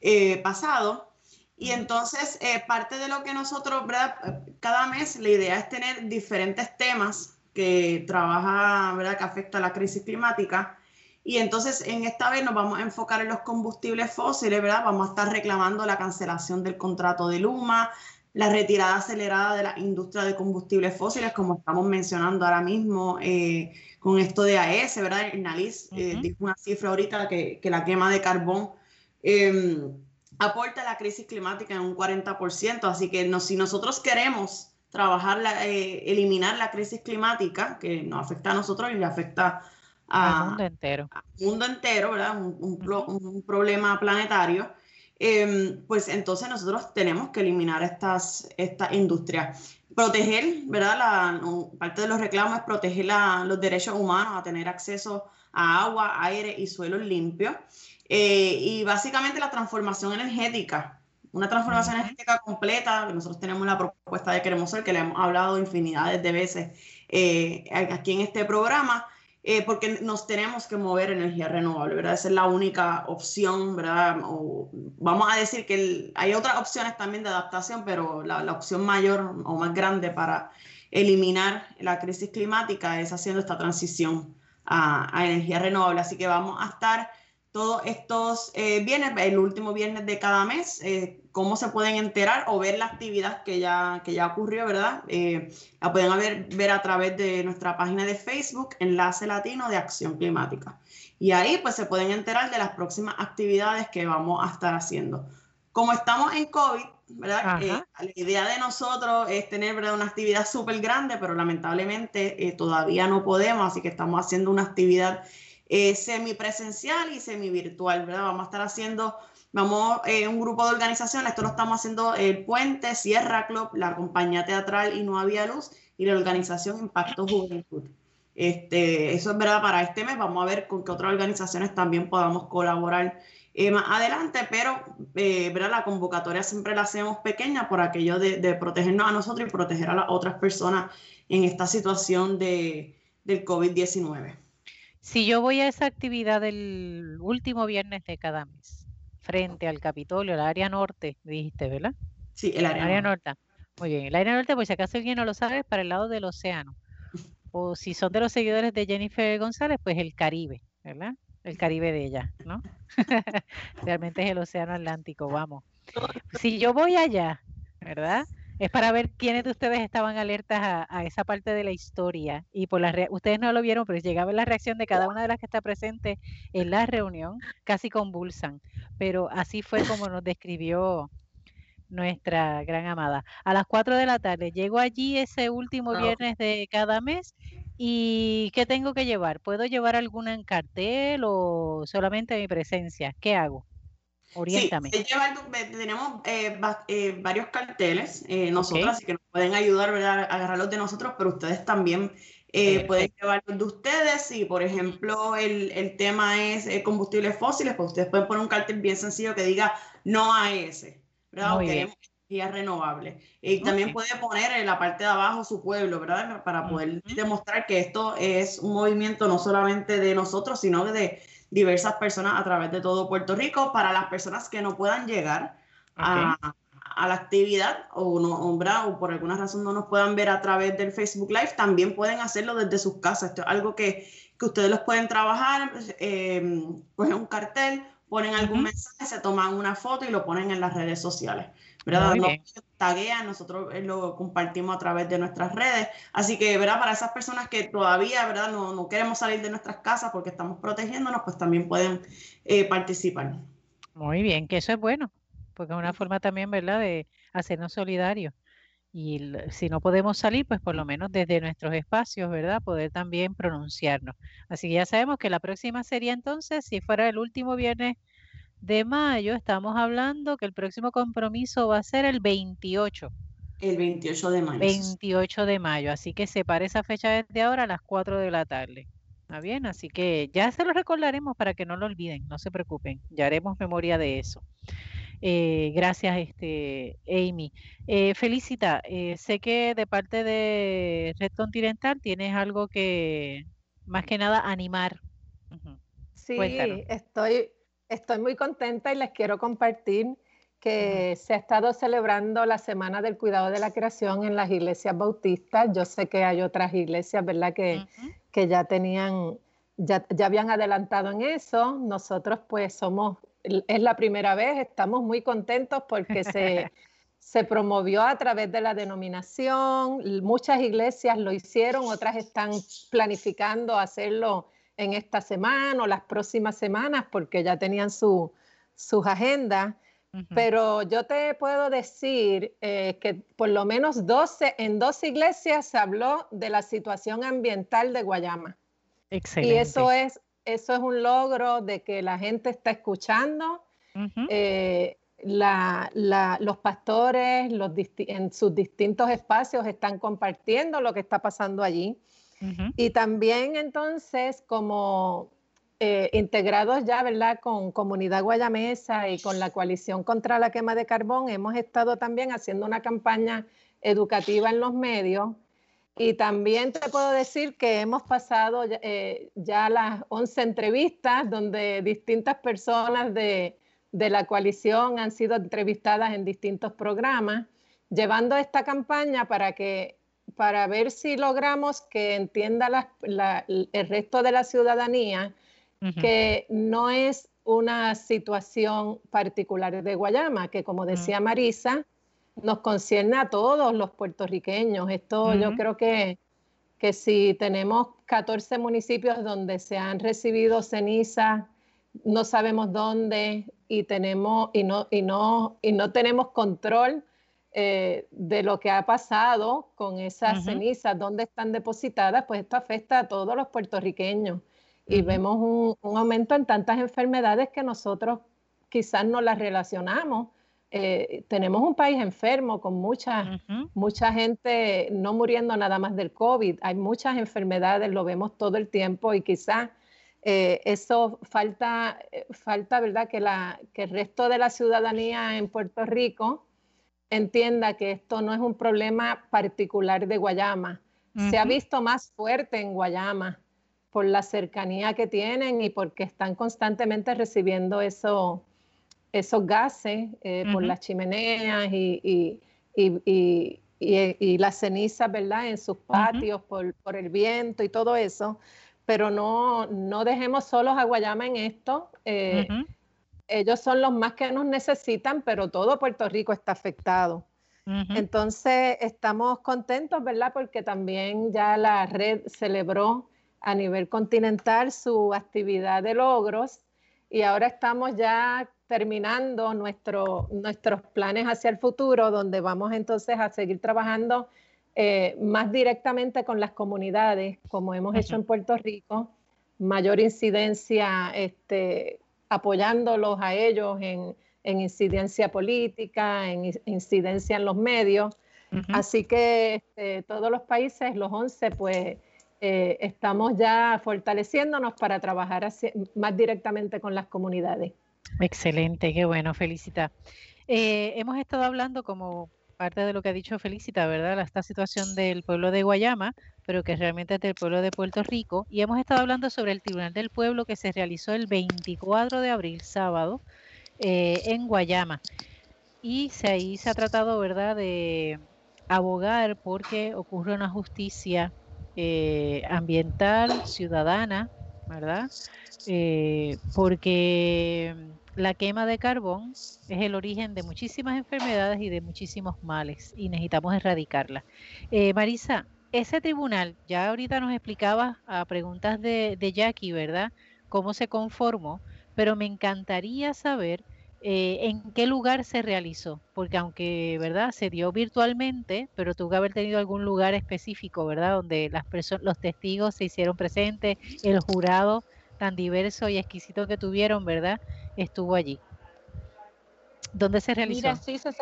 eh, pasado. Y entonces, eh, parte de lo que nosotros, ¿verdad? Cada mes la idea es tener diferentes temas que trabaja, ¿verdad? Que afecta a la crisis climática. Y entonces, en esta vez nos vamos a enfocar en los combustibles fósiles, ¿verdad? Vamos a estar reclamando la cancelación del contrato de Luma, la retirada acelerada de la industria de combustibles fósiles, como estamos mencionando ahora mismo eh, con esto de AES, ¿verdad? El NALIS eh, dijo una cifra ahorita que, que la quema de carbón em, aporta a la crisis climática en un 40%, así que no, si nosotros queremos trabajar, la, eh, eliminar la crisis climática, que nos afecta a nosotros y le afecta al mundo entero. Al mundo entero, ¿verdad? Un, un, un problema planetario em, pues entonces nosotros tenemos que eliminar estas, esta industria. Proteger, ¿verdad? La, parte de los reclamos es proteger los derechos humanos a tener acceso a agua, aire y suelos limpios. Eh, y básicamente la transformación energética, una transformación energética completa, nosotros tenemos la propuesta de Queremos Ser, que le hemos hablado infinidades de veces eh, aquí en este programa, eh, porque nos tenemos que mover energía renovable, ¿verdad? Esa es la única opción, ¿verdad? vamos a decir que hay otras opciones también de adaptación, pero la, opción mayor o más grande para eliminar la crisis climática es haciendo esta transición a, a energía renovable. Así que vamos a estar todos estos eh, viernes, el último viernes de cada mes, eh, cómo se pueden enterar o ver la actividad que ya, que ya ocurrió, ¿verdad? Eh, la pueden ver, ver a través de nuestra página de Facebook, Enlace Latino de Acción Climática. Y ahí pues se pueden enterar de las próximas actividades que vamos a estar haciendo. Como estamos en COVID, ¿verdad? la idea de nosotros es tener ¿verdad? una actividad súper grande, pero lamentablemente todavía no podemos, así que estamos haciendo una actividad eh, semipresencial y semivirtual, ¿verdad? Vamos a estar haciendo, vamos, eh, un grupo de organizaciones, esto lo estamos haciendo el Puente, Sierra Club, la compañía teatral y No Había Luz y la organización Impacto Juventud. Este, eso es verdad para este mes, vamos a ver con qué otras organizaciones también podamos colaborar eh, más adelante, pero eh, la convocatoria siempre la hacemos pequeña por aquello de, protegernos a nosotros y proteger a las otras personas en esta situación de, del COVID-19. Si yo voy a esa actividad del último viernes de cada mes, frente al Capitolio, el área norte, dijiste, ¿verdad? Sí, el área, norte. Muy bien, el área norte, pues si acaso alguien no lo sabe, es para el lado del océano. O si son de los seguidores de Jennifer González, pues el Caribe, ¿verdad? El Caribe de ella, ¿no? [laughs] Realmente es el océano Atlántico, vamos. [laughs] Si yo voy allá, ¿verdad? Es para ver quiénes de ustedes estaban alertas a, esa parte de la historia y por la ustedes no lo vieron, pero llegaba la reacción de cada una de las que está presente en la reunión, casi convulsan, pero así fue como nos describió nuestra gran amada. A las 4 de la tarde llego allí ese último viernes de cada mes y ¿qué tengo que llevar? ¿Puedo llevar alguna cartel o solamente mi presencia? ¿Qué hago? Oriéntame. Sí, tenemos eh, eh, varios carteles, eh, nosotros, así que nos pueden ayudar ¿verdad? a agarrarlos de nosotros, pero ustedes también pueden llevarlos de ustedes. Si, por ejemplo, el, el tema es combustibles fósiles, pues ustedes pueden poner un cartel bien sencillo que diga no a ese, ¿verdad? Muy queremos energía renovable. Y también puede poner en la parte de abajo su pueblo, ¿verdad? Para poder demostrar que esto es un movimiento no solamente de nosotros, sino de diversas personas a través de todo Puerto Rico. Para las personas que no puedan llegar a, la actividad o, no, o, por alguna razón no nos puedan ver a través del Facebook Live, también pueden hacerlo desde sus casas. Esto es algo que, que ustedes los pueden trabajar, eh, cogen un cartel, ponen algún mensaje, se toman una foto y lo ponen en las redes sociales. ¿Verdad? Nos taguean, nosotros eh, lo compartimos a través de nuestras redes. Así que, ¿verdad? Para esas personas que todavía, ¿verdad? No, no queremos salir de nuestras casas porque estamos protegiéndonos, pues también pueden eh, participar. Muy bien, que eso es bueno, porque es una forma también, ¿verdad? De hacernos solidarios. Y si no podemos salir, pues por lo menos desde nuestros espacios, ¿verdad? Poder también pronunciarnos. Así que ya sabemos que la próxima sería entonces, si fuera el último viernes de mayo, estamos hablando que el próximo compromiso va a ser el 28. El 28 de mayo. 28 de mayo, así que separe esa fecha desde ahora a las 4 de la tarde. ¿Está bien? Así que ya se lo recordaremos para que no lo olviden, no se preocupen, ya haremos memoria de eso. Eh, gracias, este, Amy. Eh, Felicita, eh, sé que de parte de Red Continental tienes algo que, más que nada, animar. Sí, estoy, Estoy muy contenta y les quiero compartir que se ha estado celebrando la Semana del Cuidado de la Creación en las iglesias bautistas. Yo sé que hay otras iglesias, ¿verdad?, que, que ya tenían, ya, ya, habían adelantado en eso. Nosotros pues somos, es la primera vez, estamos muy contentos porque se, [laughs] se promovió a través de la denominación. Muchas iglesias lo hicieron, otras están planificando hacerlo en esta semana o las próximas semanas porque ya tenían sus agendas. Pero yo te puedo decir eh, que por lo menos 12, en dos iglesias se habló de la situación ambiental de Guayama. Excelente. Y eso es, eso es un logro de que la gente está escuchando. Eh, los pastores los en sus distintos espacios están compartiendo lo que está pasando allí. Y también entonces como eh, integrados ya, ¿verdad? Con Comunidad Guayamesa y con la coalición contra la quema de carbón, hemos estado también haciendo una campaña educativa en los medios. Y también te puedo decir que hemos pasado eh, ya las 11 entrevistas donde distintas personas de, de la coalición han sido entrevistadas en distintos programas, llevando esta campaña para que para ver si logramos que entienda el resto de la ciudadanía que no es una situación particular de Guayama, que como decía Marisa, nos concierne a todos los puertorriqueños. Esto yo creo que, que si tenemos 14 municipios donde se han recibido cenizas, no sabemos dónde y tenemos y no, y no, y no tenemos control eh, de lo que ha pasado con esas cenizas, dónde están depositadas, pues esto afecta a todos los puertorriqueños. Y vemos un, aumento en tantas enfermedades que nosotros quizás no las relacionamos. Eh, tenemos un país enfermo con mucha, mucha gente no muriendo nada más del COVID. Hay muchas enfermedades, lo vemos todo el tiempo y quizás eh, eso falta, falta ¿verdad? Que, la, que el resto de la ciudadanía en Puerto Rico entienda que esto no es un problema particular de Guayama. Se ha visto más fuerte en Guayama por la cercanía que tienen y porque están constantemente recibiendo eso, esos gases eh, por las chimeneas y, y, las cenizas, ¿verdad? En sus patios por, por, el viento y todo eso. Pero no, no dejemos solos a Guayama en esto. Eh, ellos son los más que nos necesitan, pero todo Puerto Rico está afectado. Entonces, estamos contentos, ¿verdad? Porque también ya la red celebró a nivel continental su actividad de logros y ahora estamos ya terminando nuestro, nuestros planes hacia el futuro, donde vamos entonces a seguir trabajando eh, más directamente con las comunidades, como hemos hecho en Puerto Rico, mayor incidencia este, apoyándolos a ellos en, incidencia política, en incidencia en los medios. Así que este, todos los países, los 11, pues eh, estamos ya fortaleciéndonos para trabajar más directamente con las comunidades. Excelente, qué bueno, felicita. Eh, hemos estado hablando como parte de lo que ha dicho Felicita, ¿verdad? Esta situación del pueblo de Guayama, pero que realmente es del pueblo de Puerto Rico. Y hemos estado hablando sobre el Tribunal del Pueblo que se realizó el 24 de abril, sábado, eh, en Guayama. Y ahí se ha tratado, ¿verdad?, de abogar porque ocurre una justicia eh, ambiental, ciudadana, ¿verdad? Eh, porque la quema de carbón es el origen de muchísimas enfermedades y de muchísimos males y necesitamos erradicarla. Eh, Marisa, ese tribunal, ya ahorita nos explicabas a preguntas de, Jackie, ¿verdad? Cómo se conformó, pero me encantaría saber eh, en qué lugar se realizó, porque aunque, ¿verdad? Se dio virtualmente, pero tuvo que haber tenido algún lugar específico, ¿verdad? Donde las los testigos se hicieron presentes, el jurado tan diverso y exquisito que tuvieron, ¿verdad? Estuvo allí. ¿Dónde se realizó? Mira, sí, se,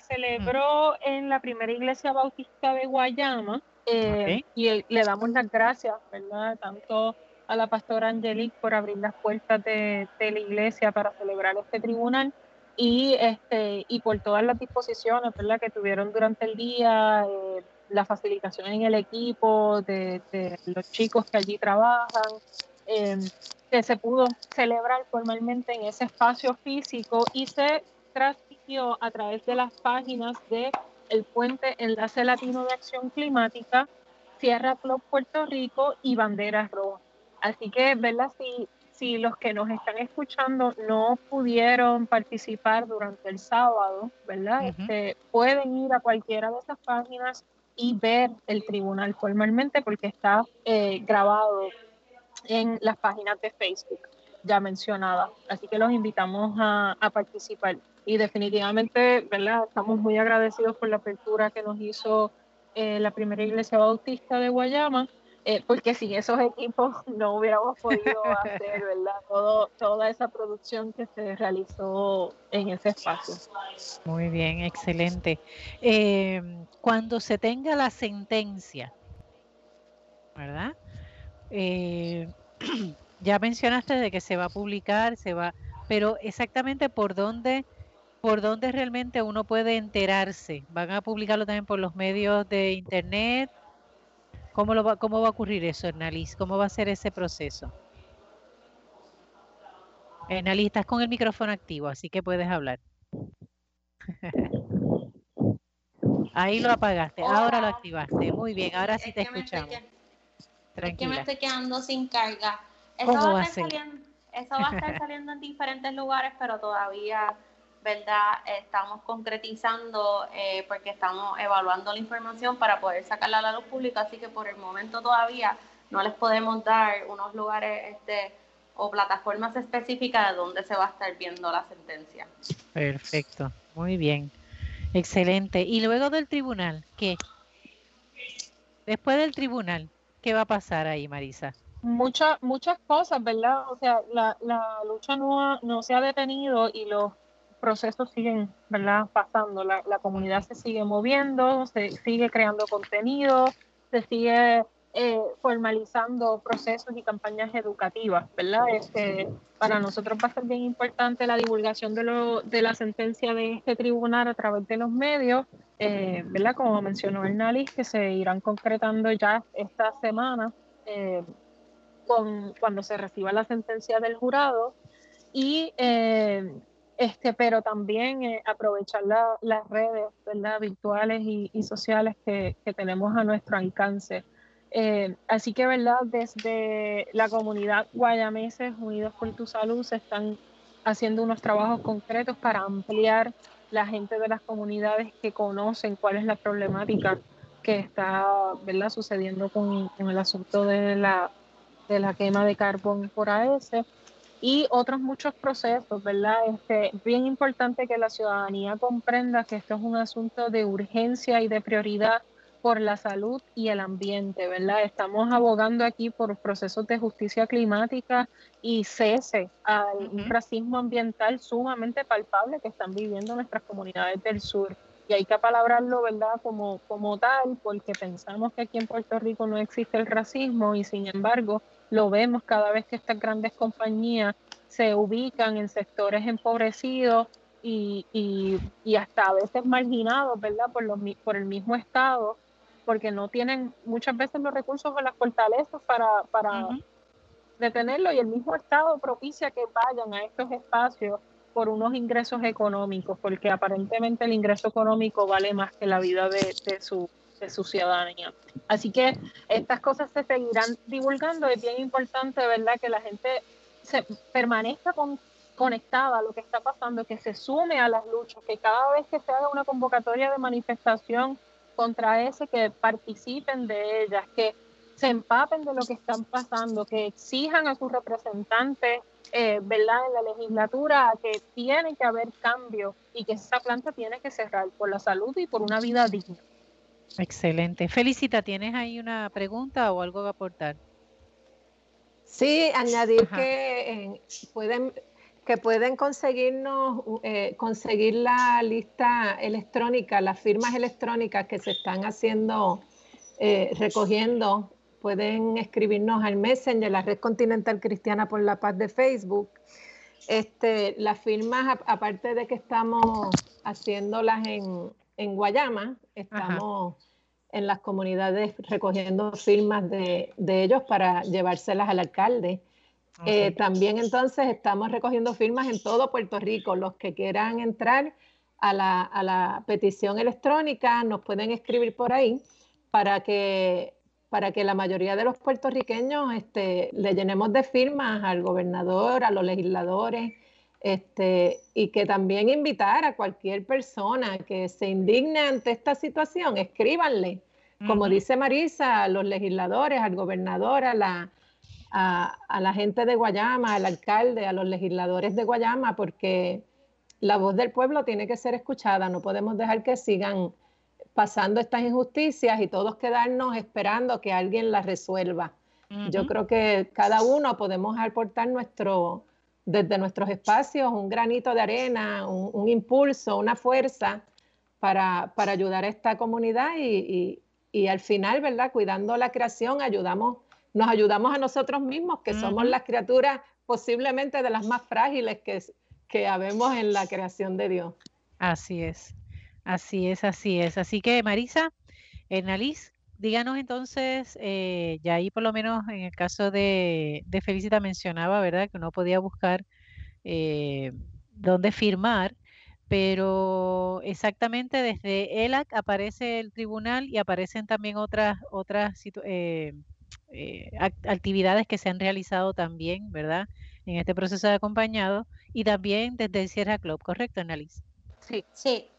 celebró en la primera iglesia bautista de Guayama eh, y le damos las gracias, ¿verdad? Tanto a la pastora Angelique por abrir las puertas de, la iglesia para celebrar este tribunal y este y por todas las disposiciones ¿verdad? que tuvieron durante el día, eh, la facilitación en el equipo de, de, los chicos que allí trabajan, Em, que se pudo celebrar formalmente en ese espacio físico y se transmitió a través de las páginas de el Puente Enlace Latino de Acción Climática, Sierra Club Puerto Rico y Banderas Rojas. Así que, ¿verdad? Si, si los que nos están escuchando no pudieron participar durante el sábado, ¿verdad? este, pueden ir a cualquiera de esas páginas y ver el tribunal formalmente porque está eh, grabado en las páginas de Facebook ya mencionadas. Así que los invitamos a, participar. Y definitivamente, ¿verdad? Estamos muy agradecidos por la apertura que nos hizo eh, la primera iglesia bautista de Guayama eh, porque sin esos equipos [laughs] no hubiéramos podido hacer, ¿verdad? Todo, toda esa producción que se realizó en ese espacio. Muy bien, excelente. Em, cuando se tenga la sentencia, ¿verdad? Eh, [clears throat] ya mencionaste de que se va a publicar, se va, pero exactamente por dónde, por dónde realmente uno puede enterarse. ¿Van a publicarlo también por los medios de internet? ¿Cómo, lo va, cómo va a ocurrir eso, Hernalis? ¿Cómo va a ser ese proceso? Hernalis, estás con el micrófono activo, así que puedes hablar. [laughs] Ahí lo apagaste, ahora lo activaste. Muy bien, ahora sí te escuchamos. Es que me estoy quedando sin carga. Eso va, a estar saliendo, eso va a estar saliendo en diferentes lugares, pero todavía, ¿verdad? Estamos concretizando eh, porque estamos evaluando la información para poder sacarla a la luz pública, así que por el momento todavía no les podemos dar unos lugares este, o plataformas específicas de donde se va a estar viendo la sentencia. Perfecto, muy bien. Excelente. ¿Y luego del tribunal? ¿Qué? Después del tribunal, ¿qué va a pasar ahí, Marisa? Muchas, muchas cosas, ¿verdad? O sea, la, la lucha no, no se ha detenido y los procesos siguen, ¿verdad? Pasando. La, la comunidad se sigue moviendo, se sigue creando contenido, se sigue eh, formalizando procesos y campañas educativas, ¿verdad? Este, para nosotros va a ser bien importante la divulgación de, lo, de la sentencia de este tribunal a través de los medios, eh, ¿verdad? Como mencionó Hernández, que se irán concretando ya esta semana eh, con, cuando se reciba la sentencia del jurado y este, pero también aprovechar las redes ¿verdad? virtuales y, y sociales que, que, tenemos a nuestro alcance. Eh, así que, ¿verdad? Desde la comunidad Guayameses Unidos por tu Salud se están haciendo unos trabajos concretos para ampliar la gente de las comunidades que conocen cuál es la problemática que está ¿verdad? sucediendo con, el asunto de la, de la quema de carbón por AES y otros muchos procesos, ¿verdad? Este, bien importante que la ciudadanía comprenda que esto es un asunto de urgencia y de prioridad por la salud y el ambiente, ¿verdad? Estamos abogando aquí por procesos de justicia climática y cese al racismo ambiental sumamente palpable que están viviendo nuestras comunidades del sur. Y hay que apalabrarlo, ¿verdad? Como, como tal, porque pensamos que aquí en Puerto Rico no existe el racismo y sin embargo lo vemos cada vez que estas grandes compañías se ubican en sectores empobrecidos y, y, y hasta a veces marginados, ¿verdad? Por, los, por el mismo Estado porque no tienen muchas veces los recursos o las fortalezas para, para detenerlo y el mismo Estado propicia que vayan a estos espacios por unos ingresos económicos, porque aparentemente el ingreso económico vale más que la vida de, su, de su ciudadanía. Así que estas cosas se seguirán divulgando. Es bien importante, ¿verdad?, que la gente se permanezca con, conectada a lo que está pasando, que se sume a las luchas, que cada vez que se haga una convocatoria de manifestación contra ese, que participen de ellas, que se empapen de lo que están pasando, que exijan a sus representantes, eh, ¿verdad?, en la legislatura que tiene que haber cambio y que esa planta tiene que cerrar por la salud y por una vida digna. Excelente. Felicita, ¿tienes ahí una pregunta o algo que aportar? Sí, añadir que eh, pueden que pueden conseguirnos, eh, conseguir la lista electrónica, las firmas electrónicas que se están haciendo, eh, recogiendo, pueden escribirnos al Messenger, la Red Continental Cristiana por la Paz de Facebook. Este, las firmas, aparte de que estamos haciéndolas en, en Guayama, estamos en las comunidades recogiendo firmas de, de ellos para llevárselas al alcalde. Eh, también entonces estamos recogiendo firmas en todo Puerto Rico. Los que quieran entrar a la, a la petición electrónica nos pueden escribir por ahí para que, para que la mayoría de los puertorriqueños este, le llenemos de firmas al gobernador, a los legisladores, este, y que también invitar a cualquier persona que se indigne ante esta situación, escríbanle, como dice Marisa, a los legisladores, al gobernador, a la, a, la gente de Guayama, al alcalde, a los legisladores de Guayama, porque la voz del pueblo tiene que ser escuchada, no podemos dejar que sigan pasando estas injusticias y todos quedarnos esperando que alguien las resuelva. Yo creo que cada uno podemos aportar nuestro, desde nuestros espacios un granito de arena, un, impulso, una fuerza para, ayudar a esta comunidad y, al final, ¿verdad? Cuidando la creación, ayudamos, nos ayudamos a nosotros mismos, que somos las criaturas posiblemente de las más frágiles que, que habemos en la creación de Dios. Así es, así es, así es. Así que Marisa, Ernaliz, díganos entonces, eh, ya ahí por lo menos en el caso de, Felicita mencionaba, ¿verdad? Que uno podía buscar eh, dónde firmar, pero exactamente desde ELAC aparece el tribunal y aparecen también otras, otras eh, actividades que se han realizado también, ¿verdad? En este proceso de acompañado y también desde el Sierra Club, ¿correcto, Annalise? Sí. Sí.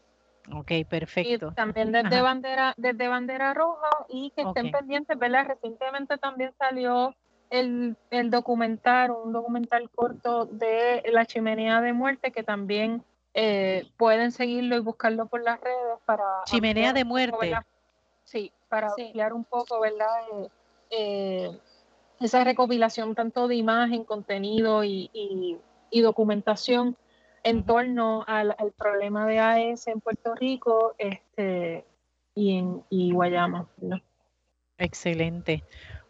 Ok, perfecto. también desde bandera, desde bandera roja y que estén pendientes, ¿verdad? Recientemente también salió el, documental, un documental corto de la chimenea de muerte que también eh, pueden seguirlo y buscarlo por las redes para chimenea de muerte. sí, para ampliar un poco, ¿verdad? Eh, eh, esa recopilación tanto de imagen, contenido y, y documentación en torno al, problema de AES en Puerto Rico este, y en Guayama. Excelente.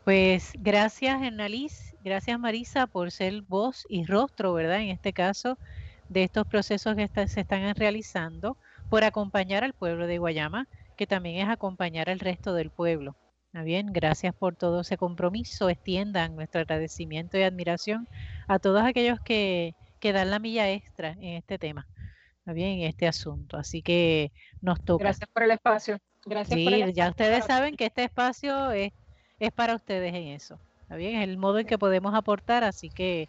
Pues gracias, Ernaliz, gracias, Marisa, por ser voz y rostro, ¿verdad? En este caso, de estos procesos que se están realizando, por acompañar al pueblo de Guayama, que también es acompañar al resto del pueblo. bien? Gracias por todo ese compromiso. Extiendan nuestro agradecimiento y admiración a todos aquellos que que dar la milla extra en este tema, bien? En este asunto. Así que nos toca. Gracias por el espacio. Gracias sí, ya ustedes saben que este espacio es, es para ustedes en eso. ¿Está bien? Es el modo en que podemos aportar, así que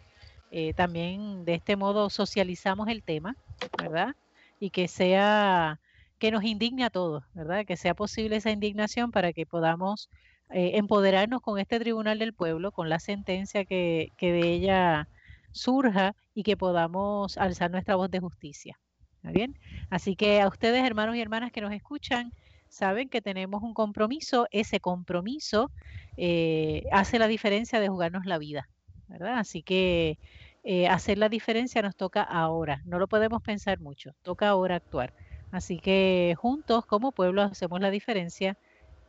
eh, también de este modo socializamos el tema, ¿verdad? Y que sea, que nos indigne a todos, ¿verdad? Que sea posible esa indignación para que podamos eh, empoderarnos con este Tribunal del Pueblo, con la sentencia que, que de ella surja y que podamos alzar nuestra voz de justicia. ¿Está bien? Así que a ustedes, hermanos y hermanas que nos escuchan, saben que tenemos un compromiso. Ese compromiso eh, hace la diferencia de jugarnos la vida, ¿verdad? Así que eh, hacer la diferencia nos toca ahora. No lo podemos pensar mucho. Toca ahora actuar. Así que juntos, como pueblo, hacemos la diferencia.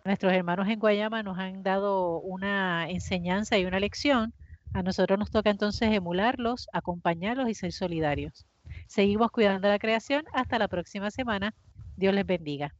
Nuestros hermanos en Guayama nos han dado una enseñanza y una lección a nosotros nos toca entonces emularlos, acompañarlos y ser solidarios. Seguimos cuidando la creación. Hasta la próxima semana. Dios les bendiga.